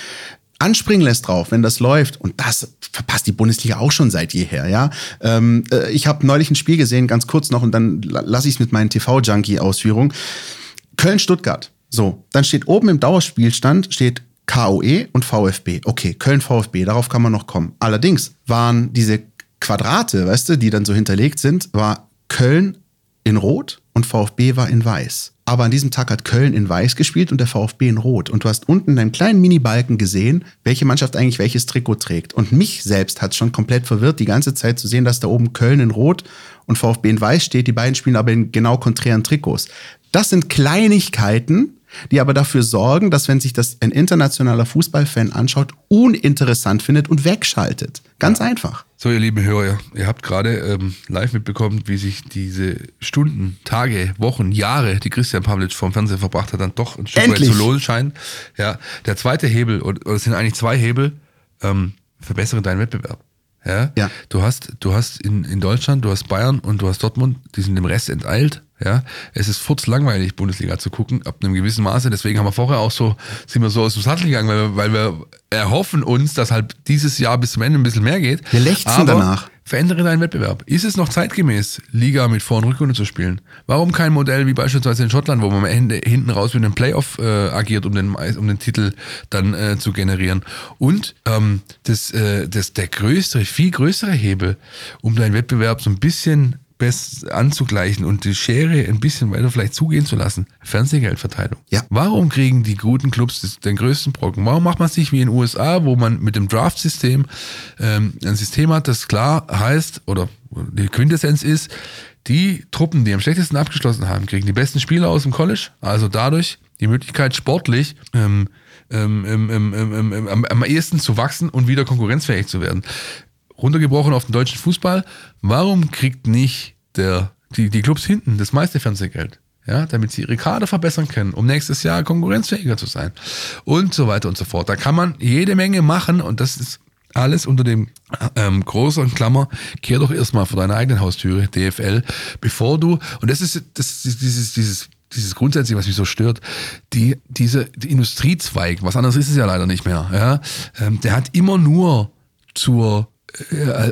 anspringen lässt drauf, wenn das läuft. Und das verpasst die Bundesliga auch schon seit jeher, ja. Ähm, äh, ich habe neulich ein Spiel gesehen, ganz kurz noch, und dann la- lasse ich es mit meinen TV-Junkie-Ausführungen. Köln-Stuttgart. So, dann steht oben im Dauerspielstand steht KOE und VfB. Okay, Köln-VfB, darauf kann man noch kommen. Allerdings waren diese Quadrate, weißt du, die dann so hinterlegt sind, war Köln in Rot und VfB war in Weiß. Aber an diesem Tag hat Köln in Weiß gespielt und der VfB in Rot. Und du hast unten in einem kleinen Mini-Balken gesehen, welche Mannschaft eigentlich welches Trikot trägt. Und mich selbst hat schon komplett verwirrt, die ganze Zeit zu sehen, dass da oben Köln in Rot und VfB in Weiß steht. Die beiden spielen aber in genau konträren Trikots. Das sind Kleinigkeiten, die aber dafür sorgen, dass wenn sich das ein internationaler Fußballfan anschaut, uninteressant findet und wegschaltet. Ganz einfach. So, ihr lieben Hörer, ihr habt gerade ähm, live mitbekommen, wie sich diese Stunden, Tage, Wochen, Jahre, die Christian Pavlic vom Fernseher verbracht hat, dann doch ein Stück Endlich. weit zu lohnen scheinen. Ja, der zweite Hebel, oder oder es sind eigentlich zwei Hebel, ähm, verbessere deinen Wettbewerb. Ja? Ja. Du hast, du hast in, in Deutschland, du hast Bayern und du hast Dortmund, die sind dem Rest enteilt. Ja, es ist furzlangweilig, Bundesliga zu gucken, ab einem gewissen Maße. Deswegen haben wir vorher auch so, sind wir so aus dem Sattel gegangen, weil wir, weil wir erhoffen uns, dass halt dieses Jahr bis zum Ende ein bisschen mehr geht. Wir lechzen Aber danach. Verändere deinen Wettbewerb. Ist es noch zeitgemäß, Liga mit Vor- und Rückrunde zu spielen? Warum kein Modell wie beispielsweise in Schottland, wo man hinten raus mit einem Playoff äh, agiert, um den, um den Titel dann äh, zu generieren? Und ähm, das, äh, das, der größere, viel größere Hebel, um deinen Wettbewerb so ein bisschen best anzugleichen und die Schere ein bisschen weiter vielleicht zugehen zu lassen. Fernsehgeldverteilung. Ja. Warum kriegen die guten Clubs den größten Brocken? Warum macht man es nicht wie in den USA, wo man mit dem Draft-System ähm, ein System hat, das klar heißt, oder die Quintessenz ist, die Truppen, die am schlechtesten abgeschlossen haben, kriegen die besten Spieler aus dem College, also dadurch die Möglichkeit sportlich ähm, ähm, ähm, ähm, ähm, ähm, am, am ehesten zu wachsen und wieder konkurrenzfähig zu werden runtergebrochen auf den deutschen Fußball, warum kriegt nicht der, die, die Clubs hinten das meiste Fernsehgeld? Ja, damit sie ihre Kader verbessern können, um nächstes Jahr konkurrenzfähiger zu sein. Und so weiter und so fort. Da kann man jede Menge machen und das ist alles unter dem ähm, großen Klammer, kehr doch erstmal vor deiner eigenen Haustüre, DFL, bevor du, und das ist, das ist dieses, dieses, dieses grundsätzliche, was mich so stört, die, diese die Industriezweig, was anderes ist es ja leider nicht mehr, ja, ähm, der hat immer nur zur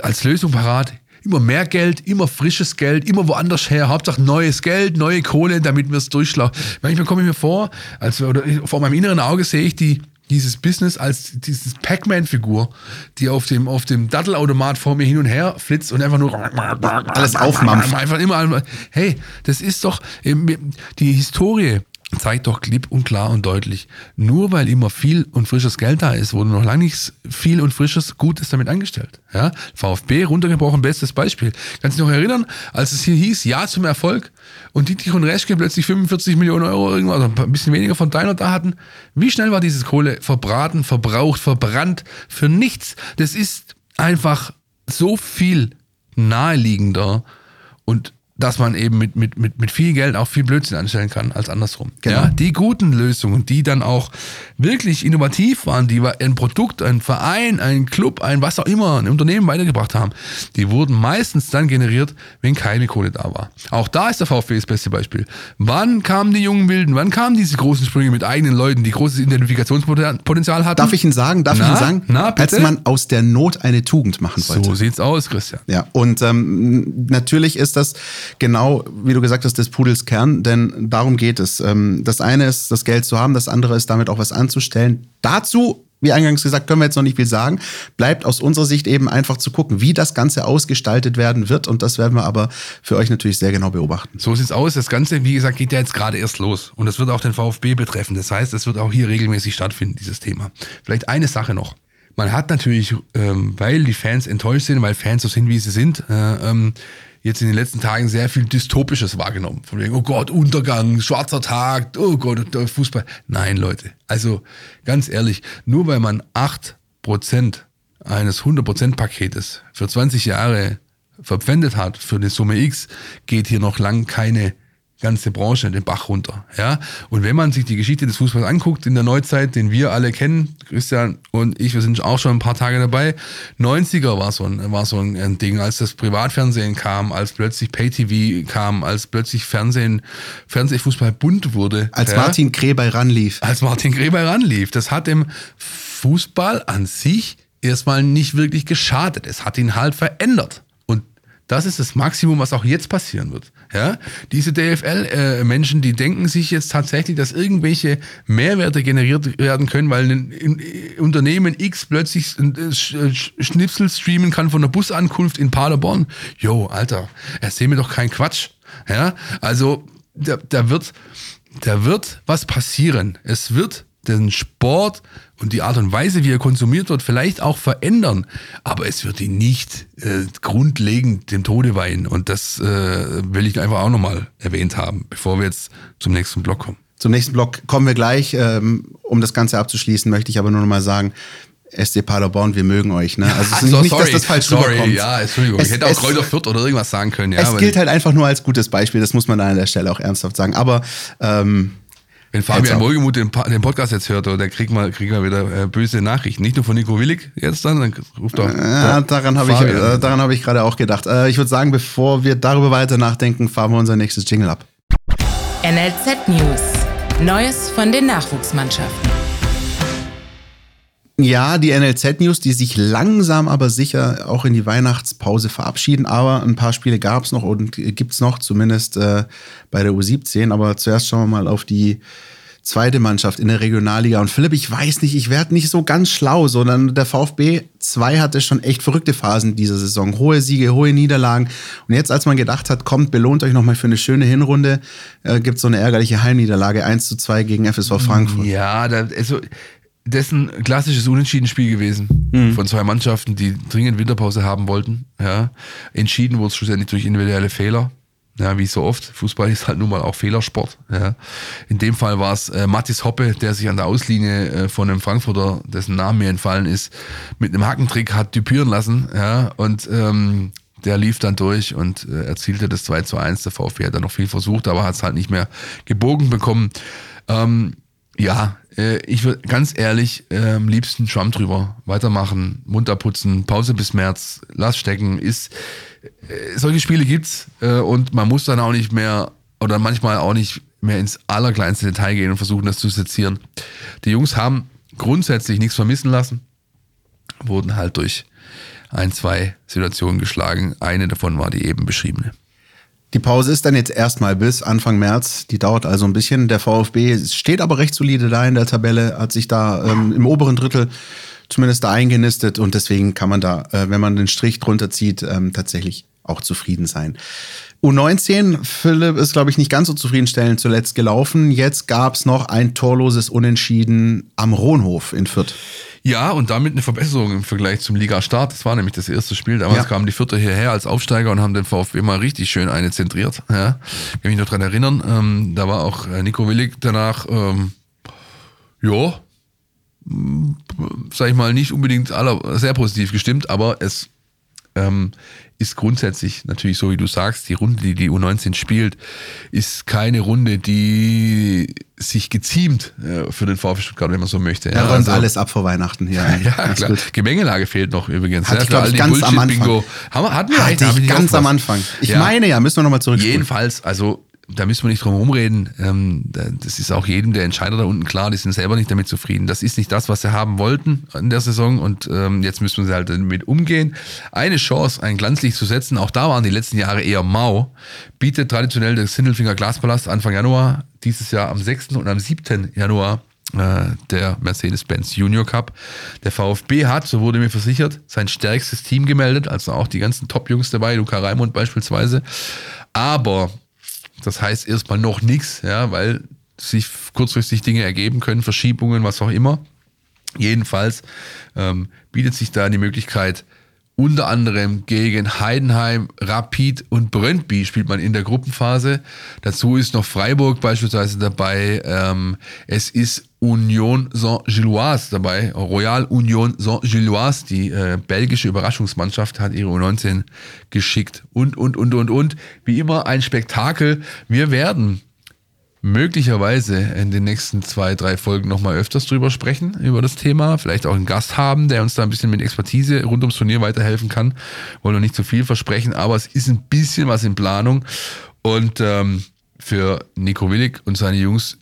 als Lösung parat. Immer mehr Geld, immer frisches Geld, immer woanders her. Hauptsache neues Geld, neue Kohle, damit wir es durchschlagen. Manchmal komme ich mir vor, als oder vor meinem inneren Auge sehe ich die dieses Business als dieses Pac-Man-Figur, die auf dem, auf dem Dattelautomat vor mir hin und her flitzt und einfach nur Alles aufmampft. Einfach immer, hey, das ist doch, ähm, die Historie zeigt doch klipp und klar und deutlich, nur weil immer viel und frisches Geld da ist, wurde noch lange nichts viel und frisches Gutes damit angestellt. Ja? VfB runtergebrochen, bestes Beispiel. Kannst du dich noch erinnern, als es hier hieß, ja zum Erfolg und Dietrich und Reschke plötzlich 45 Millionen Euro irgendwas, ein bisschen weniger von Deiner da hatten. Wie schnell war dieses Kohle verbraten, verbraucht, verbrannt für nichts? Das ist einfach so viel naheliegender und dass man eben mit, mit, mit, mit viel Geld auch viel Blödsinn anstellen kann als andersrum. Genau. Ja, die guten Lösungen, die dann auch wirklich innovativ waren, die ein Produkt, ein Verein, ein Club, ein was auch immer, ein Unternehmen weitergebracht haben, die wurden meistens dann generiert, wenn keine Kohle da war. Auch da ist der VfB das beste Beispiel. Wann kamen die jungen Wilden? Wann kamen diese großen Sprünge mit eigenen Leuten, die großes Identifikationspotenzial hatten? Darf ich Ihnen sagen, darf ich Na? Ihnen sagen, Na, bitte? als man aus der Not eine Tugend machen wollte. So sieht's aus, Christian. Ja, und ähm, natürlich ist das genau, wie du gesagt hast, des Pudels Kern, denn darum geht es. Ähm, das eine ist, das Geld zu haben, das andere ist, damit auch was anzustellen. Dazu, wie eingangs gesagt, können wir jetzt noch nicht viel sagen. Bleibt aus unserer Sicht eben einfach zu gucken, wie das Ganze ausgestaltet werden wird. Und das werden wir aber für euch natürlich sehr genau beobachten. So sieht's aus. Das Ganze, wie gesagt, geht ja jetzt gerade erst los. Und das wird auch den VfB betreffen. Das heißt, es wird auch hier regelmäßig stattfinden, dieses Thema. Vielleicht eine Sache noch. Man hat natürlich, ähm, weil die Fans enttäuscht sind, weil Fans so sind, wie sie sind, äh, ähm, jetzt in den letzten Tagen sehr viel Dystopisches wahrgenommen. Von wegen, oh Gott, Untergang, schwarzer Tag, oh Gott, der Fußball. Nein, Leute. Also ganz ehrlich, nur weil man 8% eines 100%-Paketes für 20 Jahre verpfändet hat für eine Summe X, geht hier noch lang keine ganze Branche den Bach runter. Ja? Und wenn man sich die Geschichte des Fußballs anguckt in der Neuzeit, den wir alle kennen, Christian und ich, wir sind auch schon ein paar Tage dabei. 90er war so ein, war so ein Ding, als das Privatfernsehen kam, als plötzlich Pay-TV kam, als plötzlich Fernsehen, Fernsehfußball bunt wurde. Als ja? Martin Kreh ranlief. als Martin Gräber ranlief. Das hat dem Fußball an sich erstmal nicht wirklich geschadet. Es hat ihn halt verändert. Und das ist das Maximum, was auch jetzt passieren wird. Ja? Diese DFL-Menschen, die denken sich jetzt tatsächlich, dass irgendwelche Mehrwerte generiert werden können, weil ein ein Unternehmen X plötzlich Sch- Schnipsel streamen kann von der Busankunft in Paderborn. Jo, Alter, erzähl mir doch keinen Quatsch. Ja? Also, da, da wird, da wird was passieren. Es wird den Sport und die Art und Weise, wie er konsumiert wird, vielleicht auch verändern. Aber es wird ihn nicht äh, grundlegend dem Tode weihen. Und das äh, will ich einfach auch nochmal erwähnt haben, bevor wir jetzt zum nächsten Block kommen. Zum nächsten Block kommen wir gleich. Ähm, um das Ganze abzuschließen, möchte ich aber nur noch mal sagen, SC Paderborn, wir mögen euch. Ne? Also es ist So, nicht, dass das falsch sorry, rüberkommt. ja, Entschuldigung. Es- ich hätte auch Kräuter Fürth oder irgendwas sagen können. Ja, es gilt halt einfach nur als gutes Beispiel, das muss man an der Stelle auch ernsthaft sagen. Aber ähm, Wenn Fabian. Wohlgemuth den, den Podcast jetzt hört, oder der kriegt mal, kriegt mal wieder äh, böse Nachrichten. Nicht nur von Nico Willig jetzt dann, dann ruft doch. Ja, daran habe ich, äh, daran habe ich gerade auch gedacht. Äh, ich würde sagen, bevor wir darüber weiter nachdenken, fahren wir unser nächstes Jingle ab. NLZ News. Neues von den Nachwuchsmannschaften. Ja, die NLZ-News, die sich langsam aber sicher auch in die Weihnachtspause verabschieden. Aber ein paar Spiele gab es noch und gibt es noch, zumindest äh, bei der U17. Aber zuerst schauen wir mal auf die zweite Mannschaft in der Regionalliga. Und Philipp, ich weiß nicht, ich werde nicht so ganz schlau, sondern der VfB 2 hatte schon echt verrückte Phasen dieser Saison. Hohe Siege, hohe Niederlagen. Und jetzt, als man gedacht hat, kommt, belohnt euch nochmal für eine schöne Hinrunde, äh, gibt es so eine ärgerliche Heimniederlage 1 zu 2 gegen FSV Frankfurt. Ja, da, also, ein klassisches Unentschieden-Spiel gewesen Mhm. von zwei Mannschaften, die dringend Winterpause haben wollten. Ja. Entschieden wurde es schlussendlich durch individuelle Fehler. Ja, wie so oft. Fußball ist halt nun mal auch Fehlersport. Ja. In dem Fall war es äh, Mathis Hoppe, der sich an der Auslinie äh, von einem Frankfurter, dessen Name mir entfallen ist, mit einem Hackentrick hat düpieren lassen. Ja. Und ähm, der lief dann durch und äh, erzielte das 2 zu 1. Der VfB hat dann noch viel versucht, aber hat es halt nicht mehr gebogen bekommen. Ähm, ja, äh, ich würde ganz ehrlich äh, am liebsten Schwamm drüber weitermachen, munter putzen, Pause bis März, lass stecken. Ist äh, solche Spiele gibt's äh, und man muss dann auch nicht mehr oder manchmal auch nicht mehr ins allerkleinste Detail gehen und versuchen, das zu sezieren. Die Jungs haben grundsätzlich nichts vermissen lassen, wurden halt durch ein, zwei Situationen geschlagen. Eine davon war die eben beschriebene. Die Pause ist dann jetzt erstmal bis Anfang März. Die dauert also ein bisschen. Der VfB steht aber recht solide da in der Tabelle, hat sich da ähm, im oberen Drittel zumindest da eingenistet und deswegen kann man da, äh, wenn man den Strich drunter zieht, ähm, tatsächlich auch zufrieden sein. U19, Philipp ist, glaube ich, nicht ganz so zufriedenstellend zuletzt gelaufen. Jetzt gab es noch ein torloses Unentschieden am Rohnhof in Fürth. Ja, und damit eine Verbesserung im Vergleich zum Liga-Start. Das war nämlich das erste Spiel. Damals Ja. kamen die Vierter hierher als Aufsteiger und haben den VfB mal richtig schön eine zentriert. Ja. Ich kann mich noch dran erinnern. Ähm, da war auch äh, Nico Willig danach, ähm, ja, sag ich mal, nicht unbedingt aller, sehr positiv gestimmt, aber es ähm, ist grundsätzlich natürlich so, wie du sagst, die Runde, die die U19 spielt, ist keine Runde, die sich geziemt äh, für den VfB Stuttgart, wenn man so möchte. Da räumt also- alles ab vor Weihnachten hier. ja, klar. gut. Gemengelage fehlt noch übrigens. Hatte ja, ich, für glaub all ich, ganz am. Anfang. Haben wir, hatten wir Hatte ich nicht ganz am. Anfang. Ich Ja. meine ja, müssen wir nochmal zurück. Jedenfalls, also da müssen wir nicht drum rumreden. Ähm, da- das ist auch jedem der Entscheider da unten klar, die sind selber nicht damit zufrieden. Das ist nicht das, was sie haben wollten in der Saison und ähm, jetzt müssen sie halt damit umgehen. Eine Chance, ein Glanzlicht zu setzen, auch da waren die letzten Jahre eher mau, bietet traditionell der Sindelfinger Glaspalast Anfang Januar, dieses Jahr am 6. und am 7. Januar äh, der Mercedes-Benz Junior Cup. Der VfB hat, so wurde mir versichert, sein stärkstes Team gemeldet, also auch die ganzen Top-Jungs dabei, Luca Raimund beispielsweise. Aber das heißt erstmal noch nichts, ja, weil sich kurzfristig Dinge ergeben können, Verschiebungen, was auch immer. Jedenfalls ähm, bietet sich da die Möglichkeit, unter anderem gegen Heidenheim, Rapid und Brøndby spielt man in der Gruppenphase. Dazu ist noch Freiburg beispielsweise dabei. Ähm, es ist Union Saint-Gilloise dabei. Royal Union Saint-Gilloise, die äh, belgische Überraschungsmannschaft, hat ihre U19 geschickt. Und, und, und, und, und. Wie immer ein Spektakel. Wir werden möglicherweise in den nächsten zwei, drei Folgen nochmal öfters drüber sprechen, über das Thema. Vielleicht auch einen Gast haben, der uns da ein bisschen mit Expertise rund ums Turnier weiterhelfen kann. Wollen noch nicht zu viel versprechen, aber es ist ein bisschen was in Planung. Und ähm, für Nico Willig und seine Jungs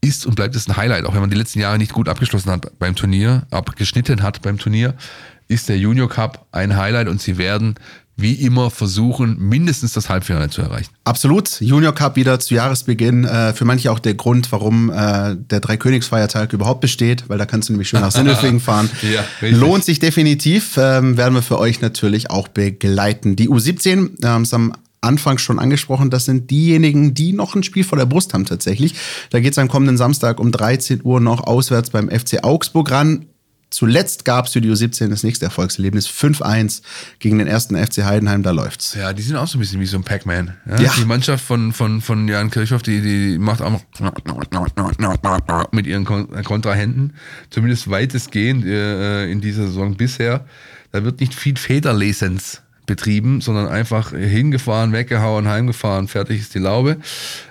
ist und bleibt es ein Highlight, auch wenn man die letzten Jahre nicht gut abgeschlossen hat beim Turnier, abgeschnitten hat beim Turnier, ist der Junior Cup ein Highlight und sie werden wie immer versuchen, mindestens das Halbfinale zu erreichen. Absolut. Junior Cup wieder zu Jahresbeginn. Äh, für manche auch der Grund, warum äh, der Dreikönigsfeiertag überhaupt besteht, weil da kannst du nämlich schön nach Sindelfingen fahren. Ja. Lohnt sich definitiv. Ähm, werden wir für euch natürlich auch begleiten. Die U17 haben es am Anfang schon angesprochen, das sind diejenigen, die noch ein Spiel vor der Brust haben tatsächlich. Da geht es am kommenden Samstag um 13 Uhr noch auswärts beim FC Augsburg ran. Zuletzt gab die U17 das nächste Erfolgserlebnis 5-1 gegen den ersten FC Heidenheim, da läuft's. Ja, die sind auch so ein bisschen wie so ein Pac-Man. Ja? Ja. Die Mannschaft von, von, von Jan Kirchhoff, die, die macht auch noch mit ihren Kon Kontrahenten, zumindest weitestgehend äh, in dieser Saison bisher. Da wird nicht viel Federlesens betrieben, sondern einfach hingefahren, weggehauen, heimgefahren, fertig ist die Laube.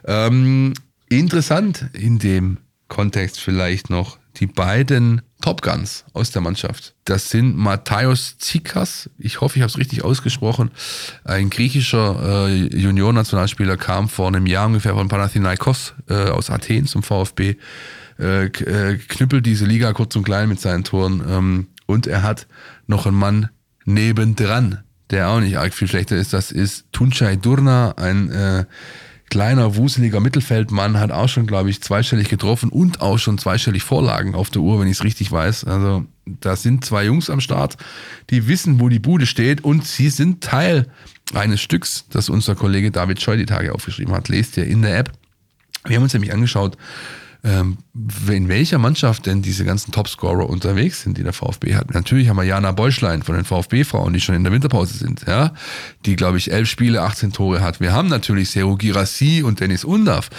Ähm, Interessant in dem Kontext vielleicht noch die beiden Top Guns aus der Mannschaft. Das sind Matthäus Tsikas, ich hoffe, ich habe es richtig ausgesprochen, ein griechischer äh, Junior-Nationalspieler, kam vor einem Jahr ungefähr von Panathinaikos äh, aus Athen zum VfB, äh, äh, knüppelt diese Liga kurz und klein mit seinen Toren ähm, und er hat noch einen Mann nebendran, der auch nicht arg viel schlechter ist. Das ist Tunçai Durna, ein äh, kleiner, wuseliger Mittelfeldmann, hat auch schon, glaube ich, zweistellig getroffen und auch schon zweistellig Vorlagen auf der Uhr, wenn ich es richtig weiß. Also da sind zwei Jungs am Start, die wissen, wo die Bude steht und sie sind Teil eines Stücks, das unser Kollege David Scheu die Tage aufgeschrieben hat. Lest ihr in der App. Wir haben uns nämlich angeschaut, in welcher Mannschaft denn diese ganzen Topscorer unterwegs sind, die der VfB hat. Natürlich haben wir Jana Beuschlein von den VfB-Frauen, die schon in der Winterpause sind, ja, die, glaube ich, elf Spiele, 18 Tore hat. Wir haben natürlich Seru Girassi und Dennis Undav.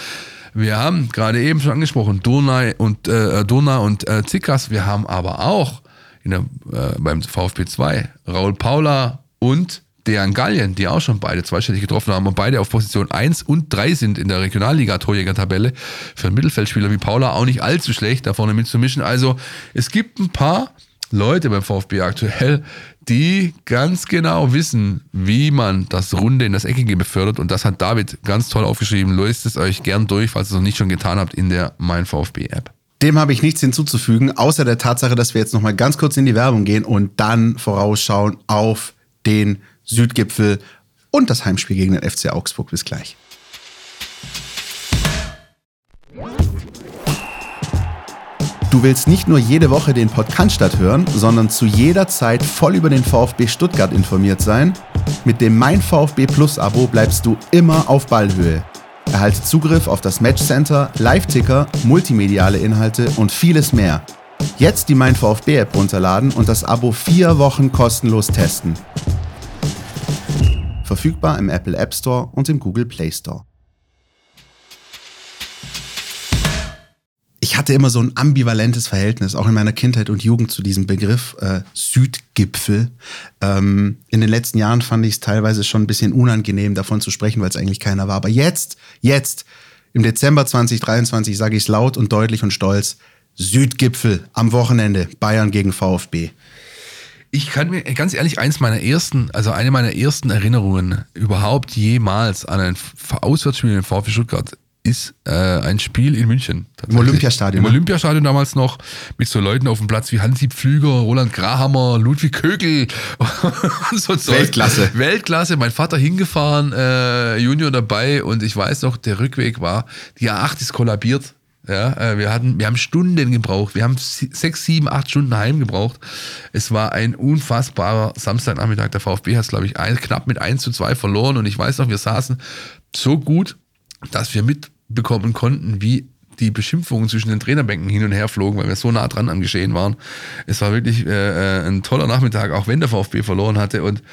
Wir haben gerade eben schon angesprochen, Donai und äh, Dona und äh, Zikas. Wir haben aber auch der, äh, beim VfB 2 Raul Paula und Dejan Gallien, die auch schon beide zweistellig getroffen haben und beide auf Position 1 und 3 sind in der Regionalliga-Torjäger-Tabelle. Für einen Mittelfeldspieler wie Paula auch nicht allzu schlecht, da vorne mitzumischen. Also es gibt ein paar Leute beim VfB aktuell, die ganz genau wissen, wie man das Runde in das Eckige befördert. Und das hat David ganz toll aufgeschrieben. Löst es euch gern durch, falls ihr es noch nicht schon getan habt, in der Mein VfB-App. Dem habe ich nichts hinzuzufügen, außer der Tatsache, dass wir jetzt noch mal ganz kurz in die Werbung gehen und dann vorausschauen auf den Südgipfel und das Heimspiel gegen den FC Augsburg. Bis gleich. Du willst nicht nur jede Woche den Podcast hören, sondern zu jeder Zeit voll über den VfB Stuttgart informiert sein? Mit dem Mein VfB Plus Abo bleibst du immer auf Ballhöhe. Erhalte Zugriff auf das Matchcenter, Live-Ticker, multimediale Inhalte und vieles mehr. Jetzt die Mein VfB App runterladen und das Abo vier Wochen kostenlos testen. Verfügbar im Apple App Store und im Google Play Store. Ich hatte immer so ein ambivalentes Verhältnis, auch in meiner Kindheit und Jugend, zu diesem Begriff äh, Südgipfel. Ähm, in den letzten Jahren fand ich es teilweise schon ein bisschen unangenehm, davon zu sprechen, weil es eigentlich keiner war. Aber jetzt, jetzt, im Dezember 2023 sage ich es laut und deutlich und stolz, Südgipfel am Wochenende, Bayern gegen VfB. Ich kann mir ganz ehrlich eins meiner ersten, also eine meiner ersten Erinnerungen überhaupt jemals an ein Auswärtsspiel in VfB Stuttgart ist äh, ein Spiel in München. Im Olympiastadion. Im ne? Olympiastadion damals noch mit so Leuten auf dem Platz wie Hansi Pflüger, Roland Grahammer, Ludwig Kögel. so Weltklasse. Weltklasse. Mein Vater hingefahren, äh, Junior dabei und ich weiß noch, der Rückweg war, die A8 ist kollabiert. Ja, äh, wir hatten, wir haben Stunden gebraucht. Wir haben sechs, sieben, acht Stunden heim gebraucht. Es war ein unfassbarer Samstagnachmittag. Der VfB hat es, glaube ich, ein, knapp mit 1 zu 2 verloren. Und ich weiß noch, wir saßen so gut, dass wir mitbekommen konnten, wie die Beschimpfungen zwischen den Trainerbänken hin und her flogen, weil wir so nah dran am Geschehen waren. Es war wirklich äh, äh ein toller Nachmittag, auch wenn der VfB verloren hatte. Und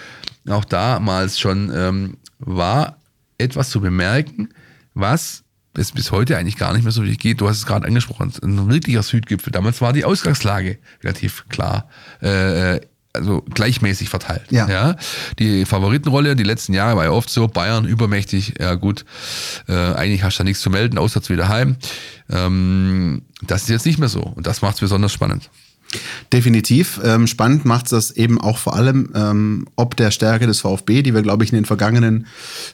auch damals schon ähm, war etwas zu bemerken, was es bis heute eigentlich gar nicht mehr so richtig geht. Du hast es gerade angesprochen, ein wirklicher Südgipfel. Damals war die Ausgangslage relativ klar. Äh, also gleichmäßig verteilt. Ja. ja. Die Favoritenrolle die letzten Jahre war ja oft so, Bayern übermächtig, ja gut, äh, eigentlich hast du da nichts zu melden, auswärts wieder heim. Ähm, das ist jetzt nicht mehr so und das macht es besonders spannend. Definitiv. Ähm, spannend macht es das eben auch vor allem ähm, ob der Stärke des VfB, die wir, glaube ich, in den vergangenen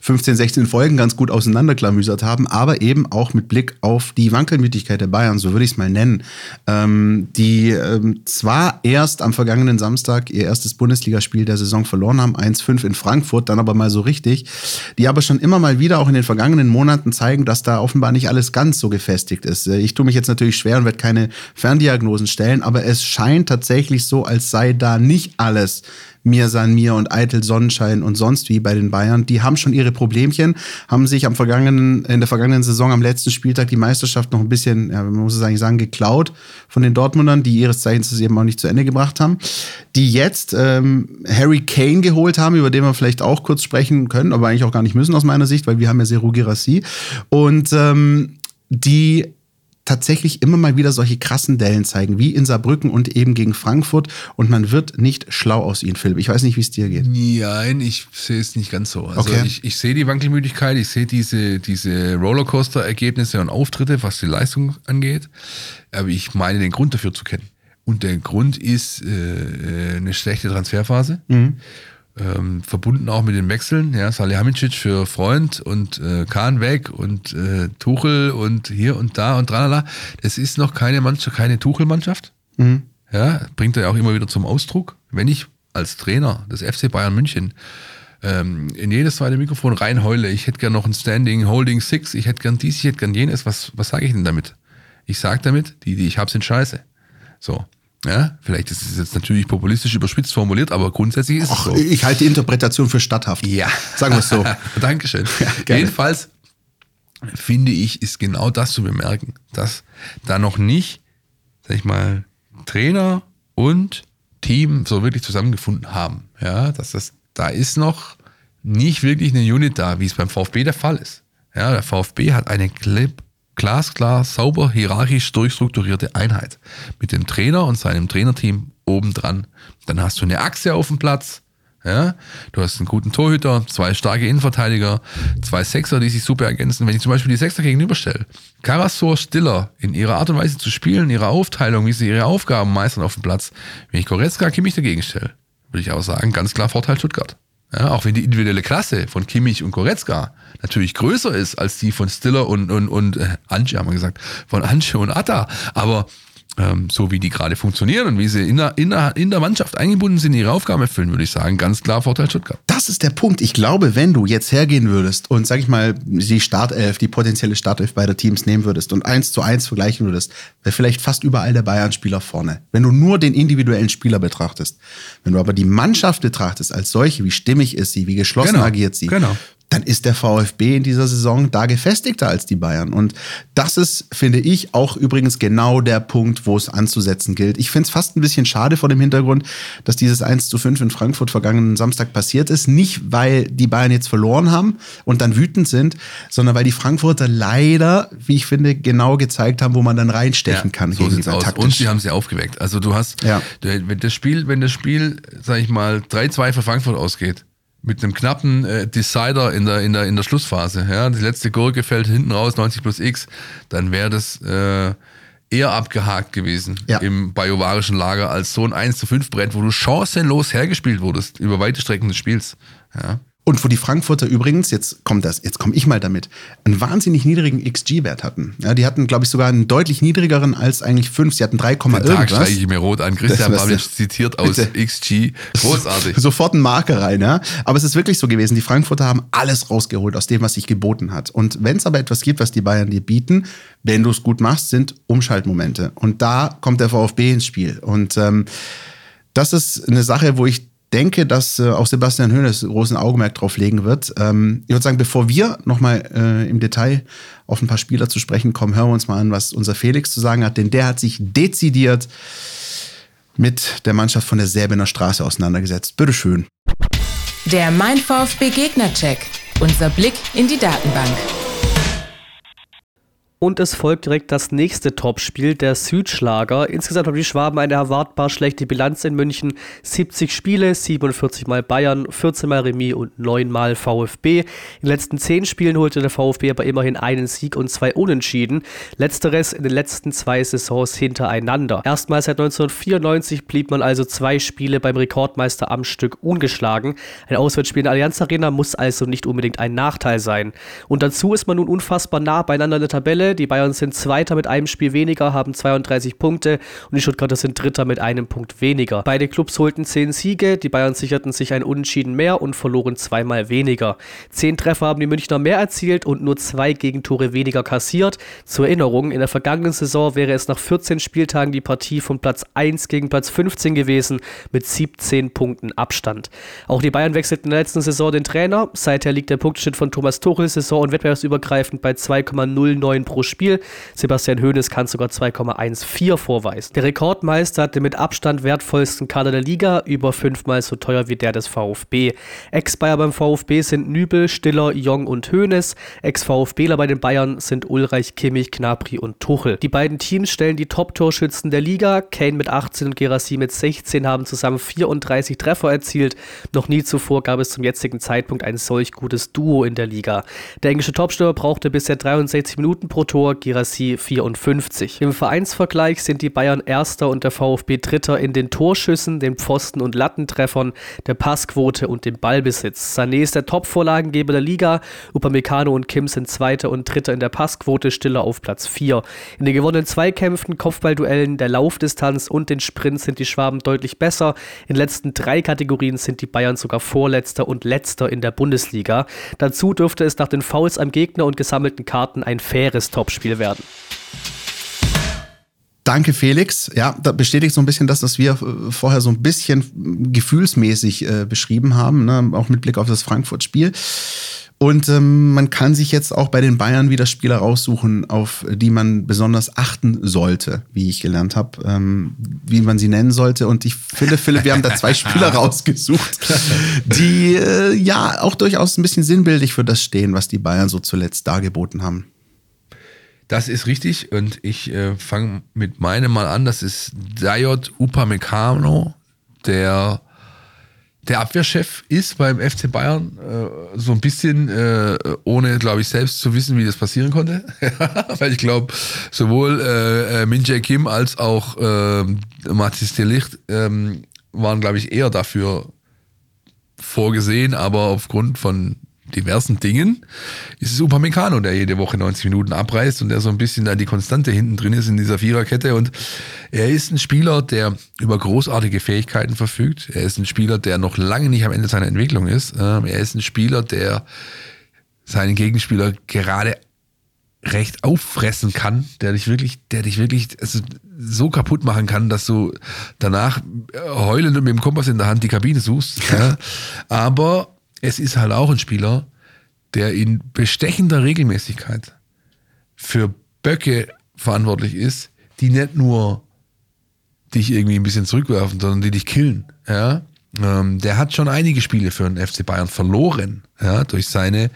15, 16 Folgen ganz gut auseinanderklamüsert haben, aber eben auch mit Blick auf die Wankelmütigkeit der Bayern, so würde ich es mal nennen, ähm, die ähm, zwar erst am vergangenen Samstag ihr erstes Bundesligaspiel der Saison verloren haben, 1-5 in Frankfurt, dann aber mal so richtig, die aber schon immer mal wieder auch in den vergangenen Monaten zeigen, dass da offenbar nicht alles ganz so gefestigt ist. Ich tue mich jetzt natürlich schwer und werde keine Ferndiagnosen stellen, aber es scheint tatsächlich so, als sei da nicht alles mir san mir und eitel Sonnenschein und sonst wie bei den Bayern. Die haben schon ihre Problemchen, haben sich am vergangenen, in der vergangenen Saison am letzten Spieltag die Meisterschaft noch ein bisschen, ja, man muss es eigentlich sagen, geklaut von den Dortmundern, die ihres Zeichens es eben auch nicht zu Ende gebracht haben. Die jetzt ähm, Harry Kane geholt haben, über den wir vielleicht auch kurz sprechen können, aber eigentlich auch gar nicht müssen aus meiner Sicht, weil wir haben ja Seru Girassi. Und ähm, die tatsächlich immer mal wieder solche krassen Dellen zeigen, wie in Saarbrücken und eben gegen Frankfurt. Und man wird nicht schlau aus ihnen, Philipp. Ich weiß nicht, wie es dir geht. Nein, ich sehe es nicht ganz so. Also Okay. ich, ich sehe die Wankelmüdigkeit, ich sehe diese, diese Rollercoaster-Ergebnisse und Auftritte, was die Leistung angeht. Aber ich meine den Grund dafür zu kennen. Und der Grund ist äh, äh, eine schlechte Transferphase. Ähm, verbunden auch mit den Wechseln, ja, Salihamidzic für Freund und äh, Kahn weg und äh, Tuchel und hier und da und tralala. Das ist noch keine Mannschaft, keine Tuchel-Mannschaft. Ja, bringt er ja auch immer wieder zum Ausdruck. Wenn ich als Trainer des FC Bayern München ähm, in jedes zweite Mikrofon reinheule, ich hätte gern noch ein Standing Holding Six, ich hätte gern dies, ich hätte gern jenes, was, was sage ich denn damit? Ich sage damit, die, die ich habe, sind scheiße. So. Ja, vielleicht ist es jetzt natürlich populistisch überspitzt formuliert, aber grundsätzlich ist Ach, es so. ich halte die Interpretation für statthaft. Ja. Sagen wir es so. Dankeschön. gerne. Jedenfalls finde ich, ist genau das zu bemerken, dass da noch nicht, sag ich mal, Trainer und Team so wirklich zusammengefunden haben. Ja, dass das, da ist noch nicht wirklich eine Unit da, wie es beim VfB der Fall ist. Ja, der VfB hat eine klipp, glasklar, sauber, hierarchisch durchstrukturierte Einheit. Mit dem Trainer und seinem Trainerteam obendran. Dann hast du eine Achse auf dem Platz. Ja, du hast einen guten Torhüter, zwei starke Innenverteidiger, zwei Sechser, die sich super ergänzen. Wenn ich zum Beispiel die Sechser gegenüberstelle, Karasor, Stiller, in ihrer Art und Weise zu spielen, in ihrer Aufteilung, wie sie ihre Aufgaben meistern auf dem Platz, wenn ich Goretzka, Kimmich dagegen stelle, würde ich auch sagen, ganz klar Vorteil Stuttgart. Ja, auch wenn die individuelle Klasse von Kimmich und Goretzka natürlich größer ist als die von Stiller und, und, und äh, Anche, haben wir gesagt, von Anche und Atta. Aber ähm, so wie die gerade funktionieren und wie sie in der, in, der, in der Mannschaft eingebunden sind, ihre Aufgaben erfüllen, würde ich sagen, ganz klar Vorteil Stuttgart. Das ist der Punkt. Ich glaube, wenn du jetzt hergehen würdest und, sag ich mal, die Startelf, die potenzielle Startelf beider Teams nehmen würdest und eins zu eins vergleichen würdest, wäre vielleicht fast überall der Bayern-Spieler vorne. Wenn du nur den individuellen Spieler betrachtest. Wenn du aber die Mannschaft betrachtest als solche, wie stimmig ist sie, wie geschlossen Genau, agiert sie, genau. Dann ist der VfB in dieser Saison da gefestigter als die Bayern. Und das ist, finde ich, auch übrigens genau der Punkt, wo es anzusetzen gilt. Ich finde es fast ein bisschen schade vor dem Hintergrund, dass dieses 1 zu 5 in Frankfurt vergangenen Samstag passiert ist. Nicht, weil die Bayern jetzt verloren haben und dann wütend sind, sondern weil die Frankfurter leider, wie ich finde, genau gezeigt haben, wo man dann reinstechen kann. so sieht's aus. taktisch. Und sie haben sie aufgeweckt. Also du hast, Ja. wenn das Spiel, wenn das Spiel, sag ich mal, 3-2 für Frankfurt ausgeht, mit einem knappen äh, Decider in der, in, der, in der Schlussphase, ja, die letzte Gurke fällt hinten raus, 90 plus X, dann wäre das äh, eher abgehakt gewesen Ja. im bajovarischen Lager als so ein 1 zu 5 Brett, wo du chancenlos hergespielt wurdest über weite Strecken des Spiels. Ja. Und wo die Frankfurter übrigens, jetzt kommt das, jetzt komme ich mal damit, einen wahnsinnig niedrigen XG-Wert hatten. Ja, die hatten, glaube ich, sogar einen deutlich niedrigeren als eigentlich 5. Sie hatten 3, Den Tag irgendwas. streiche ich mir rot an. Christian Babic zitiert aus Bitte. XG. Großartig. Sofort ein Marker rein, ja. Aber es ist wirklich so gewesen, die Frankfurter haben alles rausgeholt aus dem, was sich geboten hat. Und wenn es aber etwas gibt, was die Bayern dir bieten, wenn du es gut machst, sind Umschaltmomente. Und da kommt der VfB ins Spiel. Und ähm, das ist eine Sache, wo ich denke, dass äh, auch Sebastian Hoeneß großen Augenmerk drauf legen wird. Ähm, ich würde sagen, bevor wir nochmal äh, im Detail auf ein paar Spieler zu sprechen kommen, hören wir uns mal an, was unser Felix zu sagen hat, denn der hat sich dezidiert mit der Mannschaft von der Säbener Straße auseinandergesetzt. Bitteschön. Der Mein VfB Gegnercheck. Unser Blick in die Datenbank. Und es folgt direkt das nächste Topspiel, der Südschlager. Insgesamt haben die Schwaben eine erwartbar schlechte Bilanz in München. 70 Spiele, 47 mal Bayern, 14 mal Remis und 9 mal VfB. In den letzten 10 Spielen holte der VfB aber immerhin einen Sieg und zwei Unentschieden. Letzteres in den letzten zwei Saisons hintereinander. Erstmals seit 1994 blieb man also zwei Spiele beim Rekordmeister am Stück ungeschlagen. Ein Auswärtsspiel in der Allianz Arena muss also nicht unbedingt ein Nachteil sein. Und dazu ist man nun unfassbar nah beieinander in der Tabelle. Die Bayern sind Zweiter mit einem Spiel weniger, haben 32 Punkte und die Stuttgarter sind Dritter mit einem Punkt weniger. Beide Clubs holten 10 Siege, die Bayern sicherten sich ein Unentschieden mehr und verloren zweimal weniger. Zehn Treffer haben die Münchner mehr erzielt und nur zwei Gegentore weniger kassiert. Zur Erinnerung, in der vergangenen Saison wäre es nach 14 Spieltagen die Partie von Platz 1 gegen Platz 15 gewesen, mit 17 Punkten Abstand. Auch die Bayern wechselten in der letzten Saison den Trainer. Seither liegt der Punktschnitt von Thomas Tuchel saison- und wettbewerbsübergreifend bei 2,09 pro Spiel. Sebastian Hoeneß kann sogar 2,14 vorweisen. Der Rekordmeister hat den mit Abstand wertvollsten Kader der Liga, über fünfmal so teuer wie der des VfB. Ex-Bayer beim VfB sind Nübel, Stiller, Jong und Hoeneß. Ex-VfBler bei den Bayern sind Ulreich, Kimmich, Knapri und Tuchel. Die beiden Teams stellen die Top-Torschützen der Liga. Kane mit 18 und Gerassi mit 16 haben zusammen 34 Treffer erzielt. Noch nie zuvor gab es zum jetzigen Zeitpunkt ein solch gutes Duo in der Liga. Der englische Topstürmer brauchte bisher 63 Minuten pro Tor, Girassi 54. Im Vereinsvergleich sind die Bayern Erster und der VfB Dritter in den Torschüssen, den Pfosten- und Lattentreffern, der Passquote und dem Ballbesitz. Sané ist der Top-Vorlagengeber der Liga, Upamecano und Kim sind Zweiter und Dritter in der Passquote, Stiller auf Platz 4. In den gewonnenen Zweikämpfen, Kopfballduellen, der Laufdistanz und den Sprints sind die Schwaben deutlich besser. In den letzten drei Kategorien sind die Bayern sogar Vorletzter und Letzter in der Bundesliga. Dazu dürfte es nach den Fouls am Gegner und gesammelten Karten ein faires Topspiel werden. Danke, Felix. Ja, da bestätigt so ein bisschen das, was wir äh, vorher so ein bisschen gefühlsmäßig äh, beschrieben haben, ne? auch mit Blick auf das Frankfurt-Spiel. Und ähm, man kann sich jetzt auch bei den Bayern wieder Spieler raussuchen, auf die man besonders achten sollte, wie ich gelernt habe, ähm, wie man sie nennen sollte. Und ich finde, Philipp, wir haben da zwei Spieler rausgesucht, die äh, ja auch durchaus ein bisschen sinnbildlich für das stehen, was die Bayern so zuletzt dargeboten haben. Das ist richtig und ich äh, fange mit meinem mal an. Das ist Dayot Upamecano, der der Abwehrchef ist beim FC Bayern äh, so ein bisschen, äh, ohne, glaube ich, selbst zu wissen, wie das passieren konnte. Weil ich glaube, sowohl äh, äh Min Jae Kim als auch äh, Mathis de Licht ähm, waren, glaube ich, eher dafür vorgesehen, aber aufgrund von diversen Dingen ist es Upamecano, der jede Woche 90 Minuten abreißt und der so ein bisschen da die Konstante hinten drin ist in dieser Viererkette und er ist ein Spieler, der über großartige Fähigkeiten verfügt. Er ist ein Spieler, der noch lange nicht am Ende seiner Entwicklung ist. Ähm, er ist ein Spieler, der seinen Gegenspieler gerade recht auffressen kann, der dich wirklich, der dich wirklich also so kaputt machen kann, dass du danach heulend und mit dem Kompass in der Hand die Kabine suchst. Ja. Aber es ist halt auch ein Spieler, der in bestechender Regelmäßigkeit für Böcke verantwortlich ist, die nicht nur dich irgendwie ein bisschen zurückwerfen, sondern die dich killen. Ja? Ähm, der hat schon einige Spiele für den FC Bayern verloren, ja, durch seine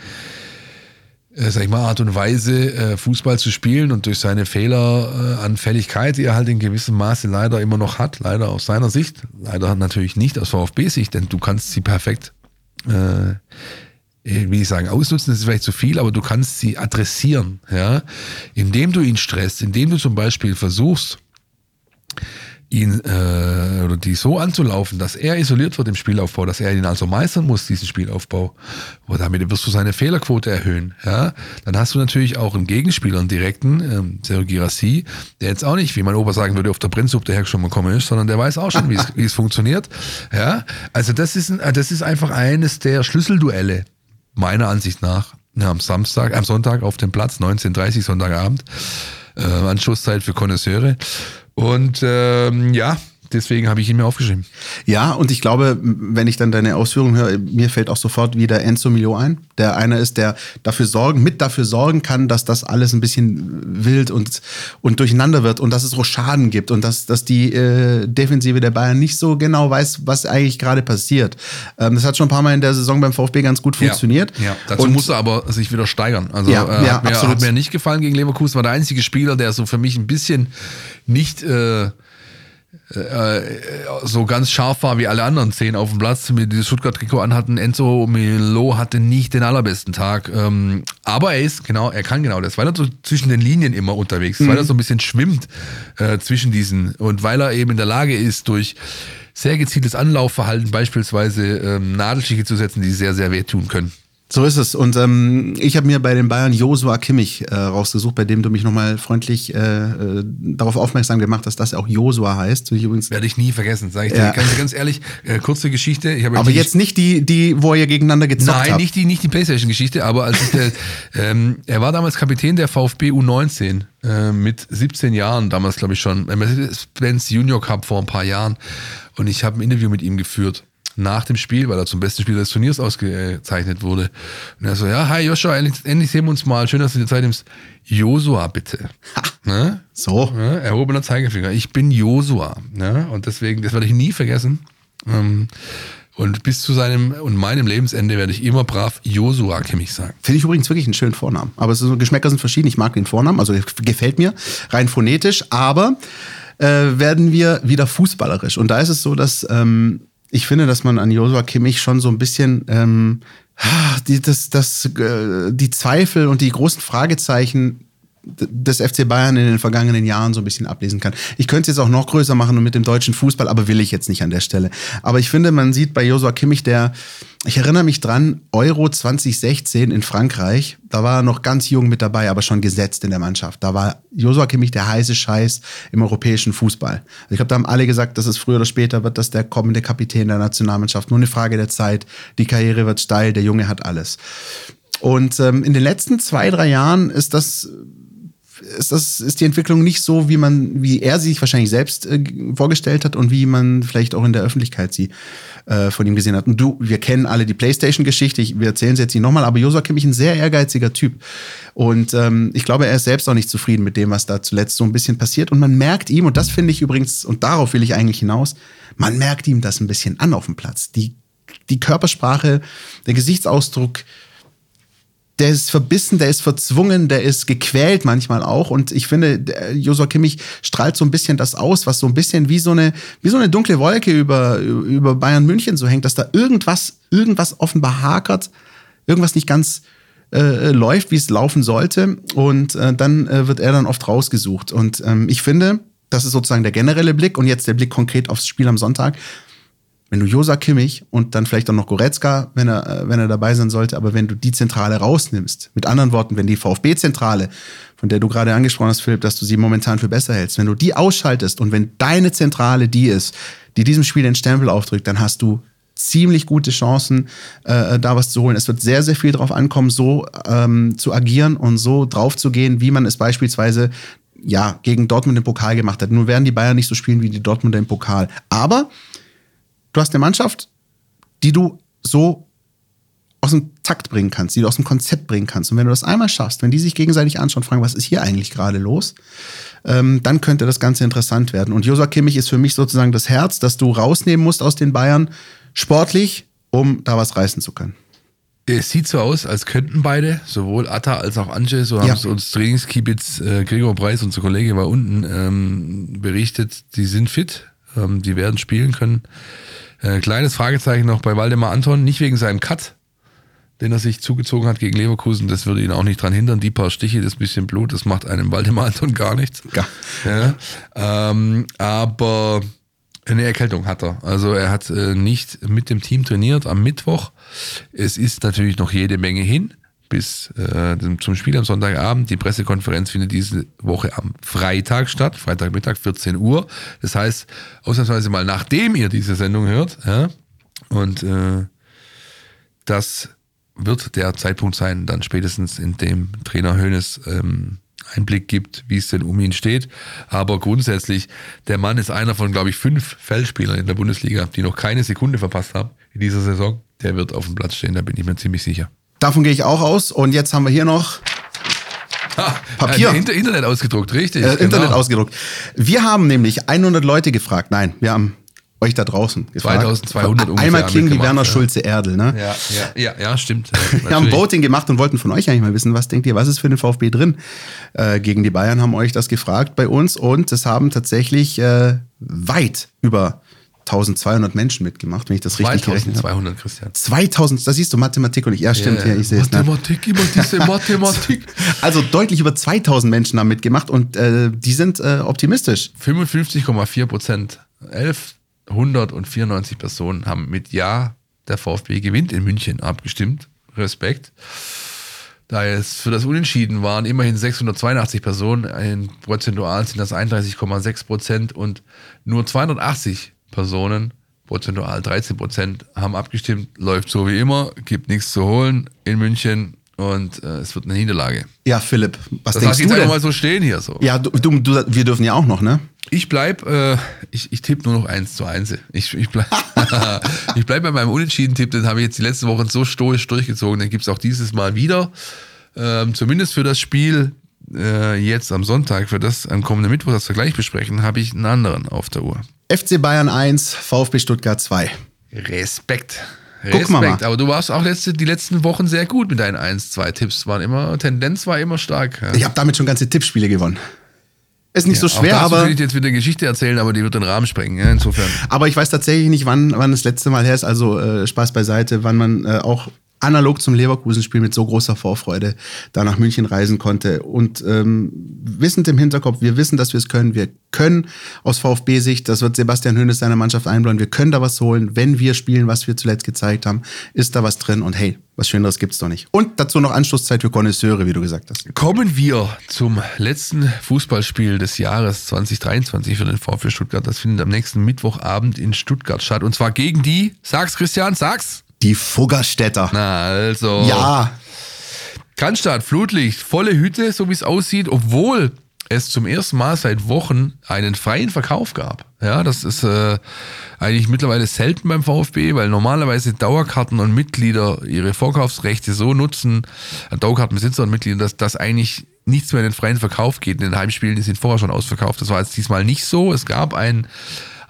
äh, sag ich mal, Art und Weise, äh, Fußball zu spielen und durch seine Fehleranfälligkeit, die er halt in gewissem Maße leider immer noch hat, leider aus seiner Sicht, leider natürlich nicht aus VfB-Sicht, denn du kannst sie perfekt äh, wie ich sagen, ausnutzen, das ist vielleicht zu viel, aber du kannst sie adressieren, ja, indem du ihn stresst, indem du zum Beispiel versuchst, ihn äh, oder die so anzulaufen, dass er isoliert wird im Spielaufbau, dass er ihn also meistern muss, diesen Spielaufbau. Und damit wirst du seine Fehlerquote erhöhen. Ja? Dann hast du natürlich auch einen Gegenspieler, einen direkten, ähm, Sergio Girassi, der jetzt auch nicht, wie mein Opa sagen würde, auf der Brennsuppe daher schon mal kommen ist, sondern der weiß auch schon, wie es funktioniert. Ja? Also das ist, ein, das ist einfach eines der Schlüsselduelle, meiner Ansicht nach, ja, am Samstag, am Sonntag auf dem Platz, 19.30 Sonntagabend, äh, Anschlusszeit für Konnoisseure. Und ähm, ja, deswegen habe ich ihn mir aufgeschrieben. Ja, und ich glaube, wenn ich dann deine Ausführungen höre, mir fällt auch sofort wieder Enzo Milo ein. Der einer ist, der dafür sorgen, mit dafür sorgen kann, dass das alles ein bisschen wild und, und durcheinander wird und dass es auch Schaden gibt und dass, dass die äh, Defensive der Bayern nicht so genau weiß, was eigentlich gerade passiert. Ähm, das hat schon ein paar Mal in der Saison beim VfB ganz gut funktioniert. Ja, ja. dazu und, muss er aber sich wieder steigern. Also ja, äh, ja, hat, mir, absolut. hat mir nicht gefallen gegen Leverkusen, war der einzige Spieler, der so für mich ein bisschen nicht äh, so ganz scharf war wie alle anderen zehn auf dem Platz, mit dieses Stuttgart-Trikot anhatten. Enzo Milo hatte nicht den allerbesten Tag. Ähm, aber er ist, genau, er kann genau das, weil er so zwischen den Linien immer unterwegs ist, mhm. weil er so ein bisschen schwimmt äh, zwischen diesen und weil er eben in der Lage ist, durch sehr gezieltes Anlaufverhalten beispielsweise ähm, Nadelstiche zu setzen, die sehr, sehr wehtun können. So ist es. Und ähm, ich habe mir bei den Bayern Josua Kimmich äh, rausgesucht, bei dem du mich nochmal freundlich äh, äh, darauf aufmerksam gemacht hast, dass er auch Josua heißt. Ich übrigens Werde ich nie vergessen, sage ich dir. Ja. Ganz, ganz ehrlich, äh, kurze Geschichte. Ich aber jetzt nicht die, die, wo ihr gegeneinander gezockt Nein, habt. nicht die, nicht die Playstation-Geschichte, aber als ich der, ähm, er war damals Kapitän der VfB U19 äh, mit 17 Jahren, damals glaube ich schon, Mercedes-Benz Junior Cup vor ein paar Jahren. Und ich habe ein Interview mit ihm geführt. Nach dem Spiel, weil er zum besten Spieler des Turniers ausgezeichnet wurde. Und er so, ja, hi Joshua, endlich, endlich sehen wir uns mal. Schön, dass du dir Zeit nimmst. Josua, bitte. Ne? So. Ne? Erhobener Zeigefinger. Ich bin Josua. Ne? Und deswegen, das werde ich nie vergessen. Ähm, und bis zu seinem und meinem Lebensende werde ich immer brav Josua Kimmich sagen. Finde ich übrigens wirklich einen schönen Vornamen. Aber so, Geschmäcker sind verschieden. Ich mag den Vornamen, also gefällt mir rein phonetisch. Aber äh, werden wir wieder fußballerisch. Und da ist es so, dass ähm, ich finde, dass man an Josua Kimmich schon so ein bisschen ähm, die, das, das, äh, die Zweifel und die großen Fragezeichen des FC Bayern in den vergangenen Jahren so ein bisschen ablesen kann. Ich könnte es jetzt auch noch größer machen und mit dem deutschen Fußball, aber will ich jetzt nicht an der Stelle. Aber ich finde, man sieht bei Josua Kimmich, der, ich erinnere mich dran, Euro 2016 in Frankreich, da war er noch ganz jung mit dabei, aber schon gesetzt in der Mannschaft. Da war Josua Kimmich der heiße Scheiß im europäischen Fußball. Also ich glaube, da haben alle gesagt, dass es früher oder später wird, dass der kommende Kapitän der Nationalmannschaft. Nur eine Frage der Zeit. Die Karriere wird steil, der Junge hat alles. Und ähm, in den letzten zwei, drei Jahren ist das ist das ist die Entwicklung nicht so, wie man, wie er sie sich wahrscheinlich selbst äh, vorgestellt hat und wie man vielleicht auch in der Öffentlichkeit sie äh, von ihm gesehen hat. Und du, wir kennen alle die PlayStation-Geschichte. Wir erzählen sie jetzt nicht nochmal, aber Josua Kimmich ein sehr ehrgeiziger Typ. Und ähm, ich glaube, er ist selbst auch nicht zufrieden mit dem, was da zuletzt so ein bisschen passiert. Und man merkt ihm, und das finde ich übrigens, und darauf will ich eigentlich hinaus, man merkt ihm das ein bisschen an auf dem Platz. Die, die Körpersprache, der Gesichtsausdruck, der ist verbissen, der ist verzwungen, der ist gequält manchmal auch. Und ich finde, Josua Kimmich strahlt so ein bisschen das aus, was so ein bisschen wie so eine, wie so eine dunkle Wolke über, über Bayern München so hängt, dass da irgendwas, irgendwas offenbar hakert, irgendwas nicht ganz äh, läuft, wie es laufen sollte. Und äh, dann äh, wird er dann oft rausgesucht. Und ähm, ich finde, das ist sozusagen der generelle Blick und jetzt der Blick konkret aufs Spiel am Sonntag wenn du Josa Kimmich und dann vielleicht auch noch Goretzka, wenn er, äh, wenn er dabei sein sollte, aber wenn du die Zentrale rausnimmst, mit anderen Worten, wenn die VfB-Zentrale, von der du gerade angesprochen hast, Philipp, dass du sie momentan für besser hältst, wenn du die ausschaltest und wenn deine Zentrale die ist, die diesem Spiel den Stempel aufdrückt, dann hast du ziemlich gute Chancen, äh, da was zu holen. Es wird sehr, sehr viel darauf ankommen, so ähm, zu agieren und so drauf zu gehen, wie man es beispielsweise ja, gegen Dortmund im Pokal gemacht hat. Nur werden die Bayern nicht so spielen wie die Dortmunder im Pokal. Aber du hast eine Mannschaft, die du so aus dem Takt bringen kannst, die du aus dem Konzept bringen kannst. Und wenn du das einmal schaffst, wenn die sich gegenseitig anschauen, fragen, was ist hier eigentlich gerade los, ähm, dann könnte das Ganze interessant werden. Und Josua Kimmich ist für mich sozusagen das Herz, das du rausnehmen musst aus den Bayern, sportlich, um da was reißen zu können. Es sieht so aus, als könnten beide, sowohl Atta als auch Anje, so haben Ja. es uns Trainingskiebitz äh, Gregor Preis, unser Kollege war unten, ähm, berichtet, die sind fit, ähm, die werden spielen können. Äh, kleines Fragezeichen noch bei Waldemar Anton, nicht wegen seinem Cut, den er sich zugezogen hat gegen Leverkusen, das würde ihn auch nicht dran hindern. Die paar Stiche, das bisschen Blut, das macht einem Waldemar Anton gar nichts. Gar. Ja, ähm, aber eine Erkältung hat er. Also er hat äh, nicht mit dem Team trainiert am Mittwoch. Es ist natürlich noch jede Menge hin bis äh, zum Spiel am Sonntagabend. Die Pressekonferenz findet diese Woche am Freitag statt, Freitagmittag 14 Uhr. Das heißt, ausnahmsweise mal nachdem ihr diese Sendung hört. Ja? Und äh, das wird der Zeitpunkt sein, dann spätestens in dem Trainer Hoeneß ähm, Einblick gibt, wie es denn um ihn steht. Aber grundsätzlich, der Mann ist einer von, glaube ich, fünf Feldspielern in der Bundesliga, die noch keine Sekunde verpasst haben in dieser Saison. Der wird auf dem Platz stehen, da bin ich mir ziemlich sicher. Davon gehe ich auch aus. Und jetzt haben wir hier noch Ha, Papier. Inter Internet ausgedruckt, richtig. äh, Internet genau. ausgedruckt. Wir haben nämlich 100 Leute gefragt. Nein, wir haben euch da draußen gefragt. 2200 ungefähr Einmal klingen die Werner ja. Schulze Erdel, ne? Ja, ja, ja, ja, stimmt. Wir haben. Voting gemacht und wollten von euch eigentlich mal wissen, was denkt ihr, was ist für den VfB drin äh, gegen die Bayern, haben euch das gefragt bei uns und es haben tatsächlich äh, weit über 1200 Menschen mitgemacht, wenn ich das richtig gerechnet habe. 2200, Christian. 2000, da siehst du Mathematik und ich, ja stimmt, Ja, ja, ich sehe es. Mathematik, immer diese Mathematik. Also deutlich über 2000 Menschen haben mitgemacht und äh, die sind äh, optimistisch. 55,4 Prozent. 1194 Personen haben mit Ja, der VfB gewinnt in München abgestimmt. Respekt. Da es für das Unentschieden waren immerhin 682 Personen, in prozentual sind das 31,6 Prozent und nur 280 Personen, prozentual 13 Prozent, haben abgestimmt. Läuft so wie immer, gibt nichts zu holen in München und äh, es wird eine Niederlage. Ja, Philipp, was Das denkst du jetzt einfach denn? mal so stehen hier so. Ja, du, du, du, wir dürfen ja auch noch, ne? Ich bleib, äh, ich, ich tippe nur noch 1 zu 1. Ich, ich bleib, ich bleib bei meinem Unentschieden-Tipp, den habe ich jetzt die letzten Wochen so stoisch durchgezogen, den gibt's auch dieses Mal wieder. Ähm, zumindest für das Spiel äh, jetzt am Sonntag, für das am kommenden Mittwoch, das wir gleich besprechen, habe ich einen anderen auf der Uhr. FC Bayern 1, VfB Stuttgart 2. Respekt. Guck mal Respekt. Aber du warst auch letzte, die letzten Wochen sehr gut mit deinen 1, 2 Tipps. Waren immer, Tendenz war immer stark. Ja. Ich habe damit schon ganze Tippspiele gewonnen. Ist nicht so Auch schwer, aber, will ich dir jetzt wieder eine Geschichte erzählen, aber die wird den Rahmen sprengen. Ja, insofern. aber ich weiß tatsächlich nicht, wann, wann das letzte Mal her ist. Also äh, Spaß beiseite, wann man äh, auch analog zum Leverkusen-Spiel mit so großer Vorfreude da nach München reisen konnte. Und ähm, wissend im Hinterkopf, wir wissen, dass wir es können. Wir können aus VfB-Sicht, das wird Sebastian Hönes seiner Mannschaft einblauen, wir können da was holen. Wenn wir spielen, was wir zuletzt gezeigt haben, ist da was drin. Und hey, was Schöneres gibt's doch nicht. Und dazu noch Anschlusszeit für Connoisseure, wie du gesagt hast. Kommen wir zum letzten Fußballspiel des Jahres 2023 für den VfB Stuttgart. Das findet am nächsten Mittwochabend in Stuttgart statt. Und zwar gegen die, sag's Christian, sag's. Die Fuggerstädter. Na, also. Ja, Cannstatt, Flutlicht, volle Hütte, so wie es aussieht, obwohl es zum ersten Mal seit Wochen einen freien Verkauf gab. Ja, das ist äh, eigentlich mittlerweile selten beim VfB, weil normalerweise Dauerkarten und Mitglieder ihre Vorkaufsrechte so nutzen, äh, Dauerkartenbesitzer und Mitglieder, dass das eigentlich nichts mehr in den freien Verkauf geht. In den Heimspielen die sind vorher schon ausverkauft. Das war jetzt diesmal nicht so. Es gab ein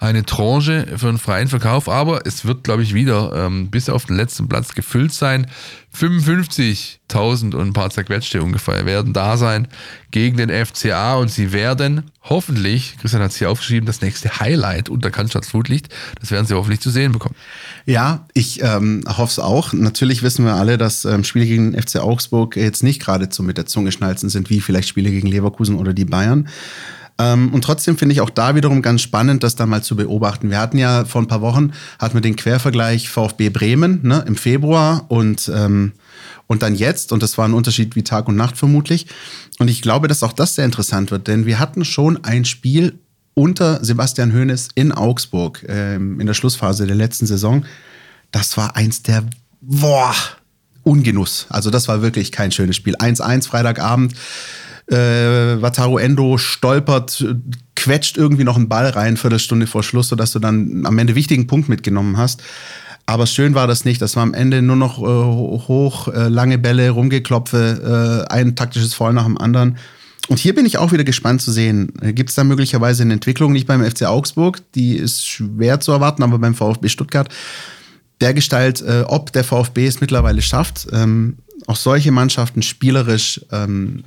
eine Tranche für einen freien Verkauf, aber es wird, glaube ich, wieder ähm, bis auf den letzten Platz gefüllt sein. 55.000 und ein paar zerquetschte ungefähr werden da sein gegen den FCA und sie werden hoffentlich, Christian hat es hier aufgeschrieben, das nächste Highlight unter Cannstatt Flutlicht, das werden sie hoffentlich zu sehen bekommen. Ja, ich ähm, hoffe es auch. Natürlich wissen wir alle, dass ähm, Spiele gegen den FC Augsburg jetzt nicht geradezu mit der Zunge schnalzen sind, wie vielleicht Spiele gegen Leverkusen oder die Bayern. Ähm, und trotzdem finde ich auch da wiederum ganz spannend, das da mal zu beobachten. Wir hatten ja vor ein paar Wochen, hatten wir den Quervergleich VfB Bremen ne, im Februar und, ähm, und dann jetzt. Und das war ein Unterschied wie Tag und Nacht vermutlich. Und ich glaube, dass auch das sehr interessant wird, denn wir hatten schon ein Spiel unter Sebastian Hoeneß in Augsburg ähm, in der Schlussphase der letzten Saison. Das war eins der, boah, Ungenuss. Also das war wirklich kein schönes Spiel. 1-1 Freitagabend. Äh, Wataru Endo stolpert, äh, quetscht irgendwie noch einen Ball rein, Viertelstunde vor Schluss, sodass du dann am Ende wichtigen Punkt mitgenommen hast. Aber schön war das nicht. Das war am Ende nur noch äh, hoch, äh, lange Bälle, Rumgeklopfe, äh, ein taktisches Foul nach dem anderen. Und hier bin ich auch wieder gespannt zu sehen. Gibt es da möglicherweise eine Entwicklung, nicht beim FC Augsburg, die ist schwer zu erwarten, aber beim VfB Stuttgart, der Gestalt, äh, ob der VfB es mittlerweile schafft, ähm, auch solche Mannschaften spielerisch ähm,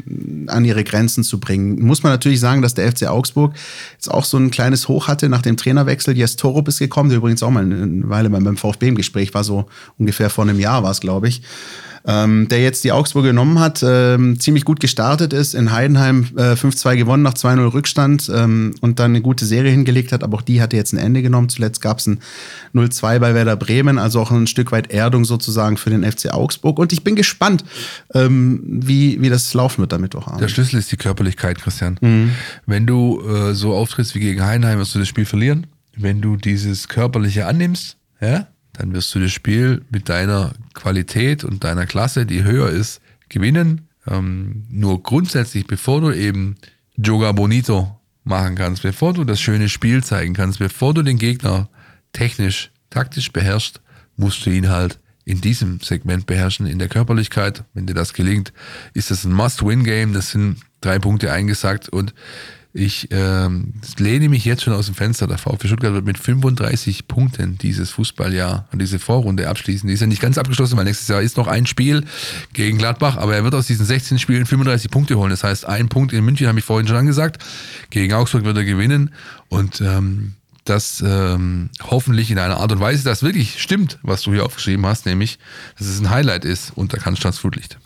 an ihre Grenzen zu bringen. Muss man natürlich sagen, dass der FC Augsburg jetzt auch so ein kleines Hoch hatte nach dem Trainerwechsel. Jes Torup ist gekommen, der übrigens auch mal eine Weile beim VfB im Gespräch war, so ungefähr vor einem Jahr war es, glaube ich ähm, der jetzt die Augsburg genommen hat, ähm, ziemlich gut gestartet ist, in Heidenheim äh, 5-2 gewonnen nach 2-0 Rückstand ähm, und dann eine gute Serie hingelegt hat, aber auch die hatte jetzt ein Ende genommen. Zuletzt gab es ein 0-2 bei Werder Bremen, also auch ein Stück weit Erdung sozusagen für den FC Augsburg und ich bin gespannt, ähm, wie, wie das laufen wird damit auch. Der Schlüssel ist die Körperlichkeit, Christian. Mhm. Wenn du äh, so auftrittst wie gegen Heidenheim, wirst du das Spiel verlieren. Wenn du dieses Körperliche annimmst, ja, dann wirst du das Spiel mit deiner Qualität und deiner Klasse, die höher ist, gewinnen. Ähm, nur grundsätzlich, bevor du eben Joga Bonito machen kannst, bevor du das schöne Spiel zeigen kannst, bevor du den Gegner technisch, taktisch beherrschst, musst du ihn halt in diesem Segment beherrschen, in der Körperlichkeit. Wenn dir das gelingt, ist das ein Must-Win-Game. Das sind drei Punkte eingesagt und ich ähm, lehne mich jetzt schon aus dem Fenster. Der VfB Stuttgart wird mit 35 Punkten dieses Fußballjahr und diese Vorrunde abschließen. Die ist ja nicht ganz abgeschlossen, weil nächstes Jahr ist noch ein Spiel gegen Gladbach, aber er wird aus diesen 16 Spielen 35 Punkte holen. Das heißt, ein Punkt in München, habe ich vorhin schon angesagt. Gegen Augsburg wird er gewinnen und ähm, das ähm, hoffentlich in einer Art und Weise, dass wirklich stimmt, was du hier aufgeschrieben hast, nämlich, dass es ein Highlight ist unter Cannstatt Flutlicht.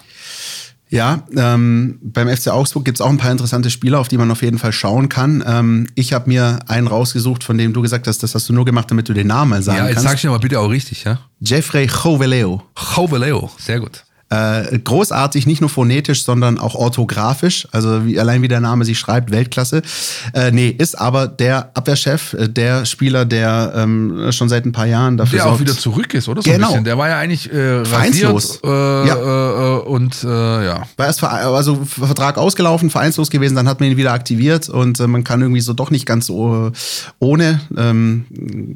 Ja, ähm, beim FC Augsburg gibt's auch ein paar interessante Spieler, auf die man auf jeden Fall schauen kann. Ähm, ich habe mir einen rausgesucht, von dem du gesagt hast, das hast du nur gemacht, damit du den Namen mal sagen Ja, jetzt kannst. sag ich aber bitte auch richtig, ja? Jeffrey Joveleo. Joveleo, sehr gut. Äh, großartig, nicht nur phonetisch, sondern auch orthografisch. Also wie, allein wie der Name sich schreibt, Weltklasse. Äh, nee, ist aber der Abwehrchef, äh, der Spieler, der ähm, schon seit ein paar Jahren dafür Der sorgt. auch wieder zurück ist, oder? So Genau. ein bisschen. Der war ja eigentlich äh, Vereinslos. rasiert äh, Ja. äh, und äh, ja. war erst also Vertrag ausgelaufen, vereinslos gewesen, dann hat man ihn wieder aktiviert und äh, man kann irgendwie so doch nicht ganz so äh, ohne, ähm,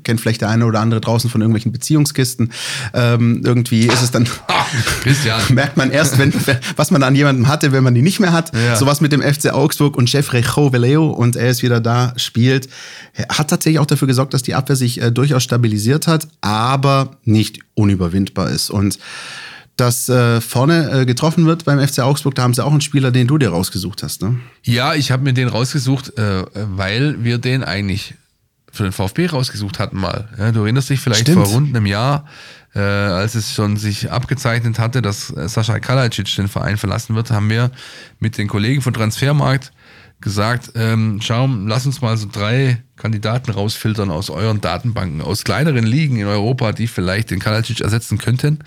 kennt vielleicht der eine oder andere draußen von irgendwelchen Beziehungskisten. Ähm, irgendwie ist es dann, Christian. merkt man erst, wenn, was man an jemandem hatte, wenn man die nicht mehr hat. Ja. Sowas mit dem FC Augsburg und Chef Rejo Veleo und er ist wieder da, spielt. Hat tatsächlich auch dafür gesorgt, dass die Abwehr sich äh, durchaus stabilisiert hat, aber nicht unüberwindbar ist. Und dass äh, vorne äh, getroffen wird beim FC Augsburg, da haben sie auch einen Spieler, den du dir rausgesucht hast. Ne? Ja, ich habe mir den rausgesucht, äh, weil wir den eigentlich für den VfB rausgesucht hatten mal. Ja, du erinnerst dich vielleicht Stimmt. vor rund einem Jahr, äh, als es schon sich abgezeichnet hatte, dass Sascha Kalajdzic den Verein verlassen wird, haben wir mit den Kollegen von Transfermarkt gesagt, ähm, schau, lass uns mal so drei Kandidaten rausfiltern aus euren Datenbanken, aus kleineren Ligen in Europa, die vielleicht den Kalajdzic ersetzen könnten.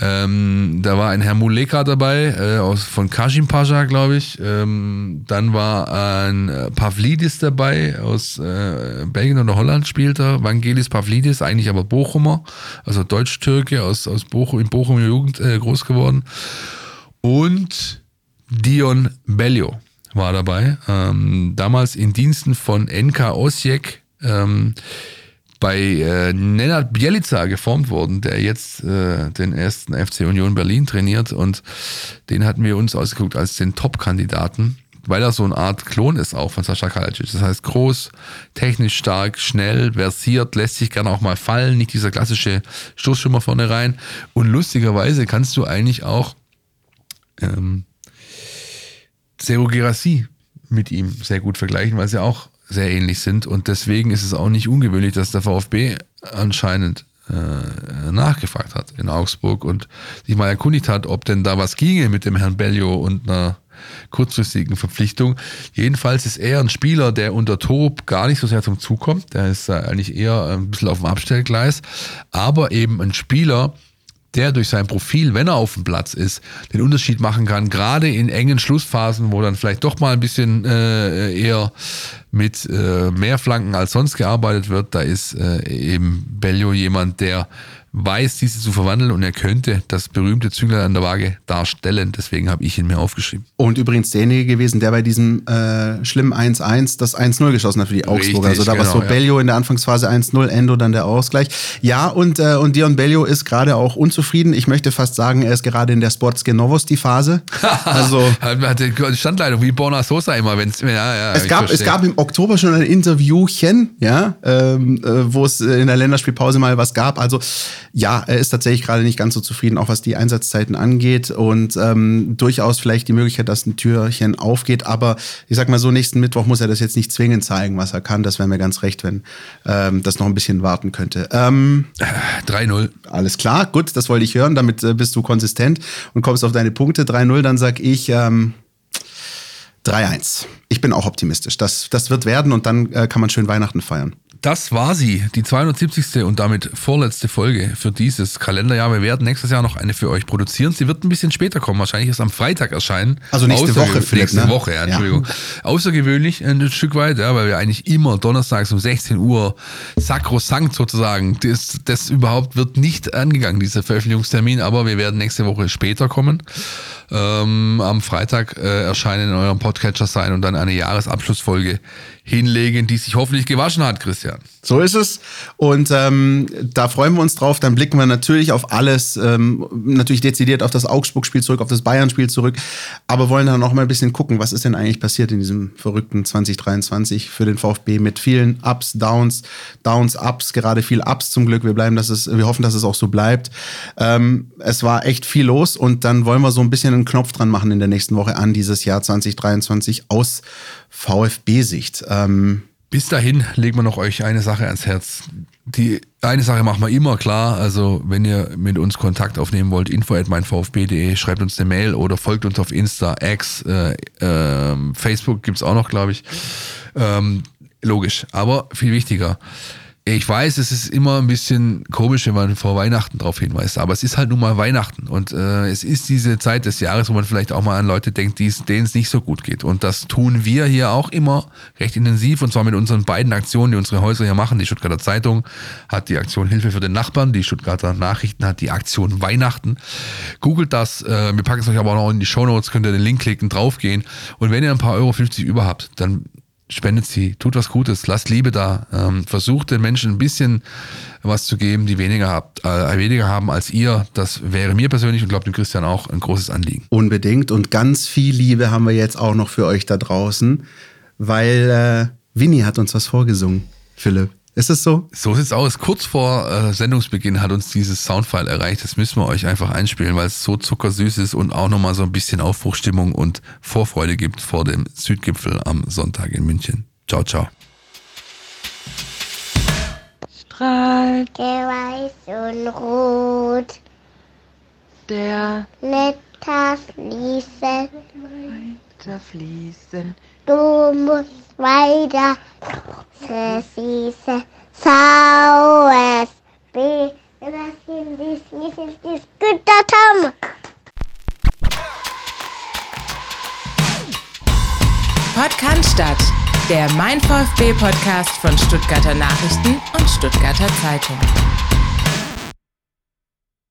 Ähm, da war ein Herr Muleka dabei, äh, aus, von Kashim Pasha, glaube ich. Ähm, dann war ein äh, Pavlidis dabei, aus äh, Belgien oder Holland spielt er. Vangelis Pavlidis, eigentlich aber Bochumer, also Deutsch-Türke, aus, aus Bochum, in Bochum Jugend äh, groß geworden. Und Dion Bellio war dabei, ähm, damals in Diensten von NK Osijek, ähm, bei äh, Nenad Bielica geformt worden, der jetzt äh, den ersten FC Union Berlin trainiert und den hatten wir uns ausgeguckt als den Top-Kandidaten, weil er so eine Art Klon ist auch von Sascha Kalajdzic. Das heißt groß, technisch stark, schnell, versiert, lässt sich gerne auch mal fallen, nicht dieser klassische Stoßschimmer vorne rein und lustigerweise kannst du eigentlich auch ähm, Sergio Gerassi mit ihm sehr gut vergleichen, weil sie auch sehr ähnlich sind. Und deswegen ist es auch nicht ungewöhnlich, dass der VfB anscheinend äh, nachgefragt hat in Augsburg und sich mal erkundigt hat, ob denn da was ginge mit dem Herrn Bellio und einer kurzfristigen Verpflichtung. Jedenfalls ist er ein Spieler, der unter Torup gar nicht so sehr zum Zug kommt. Der ist eigentlich eher ein bisschen auf dem Abstellgleis, aber eben ein Spieler, der durch sein Profil, wenn er auf dem Platz ist, den Unterschied machen kann, gerade in engen Schlussphasen, wo dann vielleicht doch mal ein bisschen äh, eher mit äh, mehr Flanken als sonst gearbeitet wird, da ist äh, eben Bellio jemand, der weiß, diese zu verwandeln und er könnte das berühmte Zünglein an der Waage darstellen. Deswegen habe ich ihn mir aufgeschrieben. Und übrigens derjenige gewesen, der bei diesem äh, schlimmen 1-1 das 1-0 geschossen hat für die Augsburger. Richtig, also da war genau, so ja. Bellio in der Anfangsphase 1-0, Endo dann der Ausgleich. Ja, und, äh, und Dion Bellio ist gerade auch unzufrieden. Ich möchte fast sagen, er ist gerade in der Sportske Novosti-Phase. Also Hat die Standleitung wie Borna Sosa immer, wenn es ja, ja, es gab, es gab im Oktober schon ein Interviewchen, ja, ähm, äh, wo es in der Länderspielpause mal was gab. Also ja, er ist tatsächlich gerade nicht ganz so zufrieden, auch was die Einsatzzeiten angeht und ähm, durchaus vielleicht die Möglichkeit, dass ein Türchen aufgeht. Aber ich sag mal so, nächsten Mittwoch muss er das jetzt nicht zwingend zeigen, was er kann. Das wäre mir ganz recht, wenn ähm, das noch ein bisschen warten könnte. Ähm, 3-0. alles klar, gut, das wollte ich hören. Damit äh, bist du konsistent und kommst auf deine Punkte. 3-0, dann sag ich ähm, 3-1. Ich bin auch optimistisch. Das, das wird werden und dann äh, kann man schön Weihnachten feiern. Das war sie, die 270. und damit vorletzte Folge für dieses Kalenderjahr. Wir werden nächstes Jahr noch eine für euch produzieren. Sie wird ein bisschen später kommen, wahrscheinlich erst am Freitag erscheinen. Also nächste Außergewöhnlich- Woche, Philipp, Nächste ne? Woche, ja, Ja. Entschuldigung. Außergewöhnlich ein Stück weit, ja, weil wir eigentlich immer donnerstags um 16 Uhr sakrosankt sozusagen, das, das überhaupt wird nicht angegangen, dieser Veröffentlichungstermin, aber wir werden nächste Woche später kommen. Ähm, am Freitag äh, erscheinen in eurem Podcatcher sein und dann eine Jahresabschlussfolge hinlegen, die sich hoffentlich gewaschen hat, Christian. So ist es. Und ähm, da freuen wir uns drauf. Dann blicken wir natürlich auf alles, ähm, natürlich dezidiert auf das Augsburg-Spiel zurück, auf das Bayern-Spiel zurück, aber wollen dann noch mal ein bisschen gucken, was ist denn eigentlich passiert in diesem verrückten 2023 für den VfB mit vielen Ups, Downs, Downs, Ups, gerade viel Ups zum Glück. Wir bleiben, dass es, wir hoffen, dass es auch so bleibt. Ähm, es war echt viel los und dann wollen wir so ein bisschen einen Knopf dran machen in der nächsten Woche an dieses Jahr 2023 aus VfB-Sicht. Ähm, Bis dahin legen wir noch euch eine Sache ans Herz. Die eine Sache machen wir immer klar. Also, wenn ihr mit uns Kontakt aufnehmen wollt, info at meinvfb.de, schreibt uns eine Mail oder folgt uns auf Insta, X, äh, ähm, Facebook gibt's auch noch, glaube ich. Ähm, logisch. Aber viel wichtiger. Ich weiß, es ist immer ein bisschen komisch, wenn man vor Weihnachten darauf hinweist, aber es ist halt nun mal Weihnachten und äh, es ist diese Zeit des Jahres, wo man vielleicht auch mal an Leute denkt, denen es nicht so gut geht. Und das tun wir hier auch immer recht intensiv und zwar mit unseren beiden Aktionen, die unsere Häuser hier machen. Die Stuttgarter Zeitung hat die Aktion Hilfe für den Nachbarn, die Stuttgarter Nachrichten hat die Aktion Weihnachten. Googelt das, äh, wir packen es euch aber auch noch in die Show Notes, könnt ihr den Link klicken, draufgehen und wenn ihr ein paar Euro 50 über habt, dann spendet sie, tut was Gutes, lasst Liebe da, ähm, versucht den Menschen ein bisschen was zu geben, die weniger, habt, äh, weniger haben als ihr. Das wäre mir persönlich und glaube dem Christian auch ein großes Anliegen. Unbedingt und ganz viel Liebe haben wir jetzt auch noch für euch da draußen, weil äh, Winnie hat uns was vorgesungen, Philipp. Ist es so? So sieht's aus. Kurz vor äh, Sendungsbeginn hat uns dieses Soundfile erreicht. Das müssen wir euch einfach einspielen, weil es so zuckersüß ist und auch nochmal so ein bisschen Aufbruchstimmung und Vorfreude gibt vor dem Südgipfel am Sonntag in München. Ciao, ciao. Strahlt der weiß und rot, der Blätter fließen, weiter fließen. du musst weiter, süße, saures, B, das sind die, die, die, Güter haben. Podcast. Der Mein VfB Podcast von Stuttgarter Nachrichten und Stuttgarter Zeitung.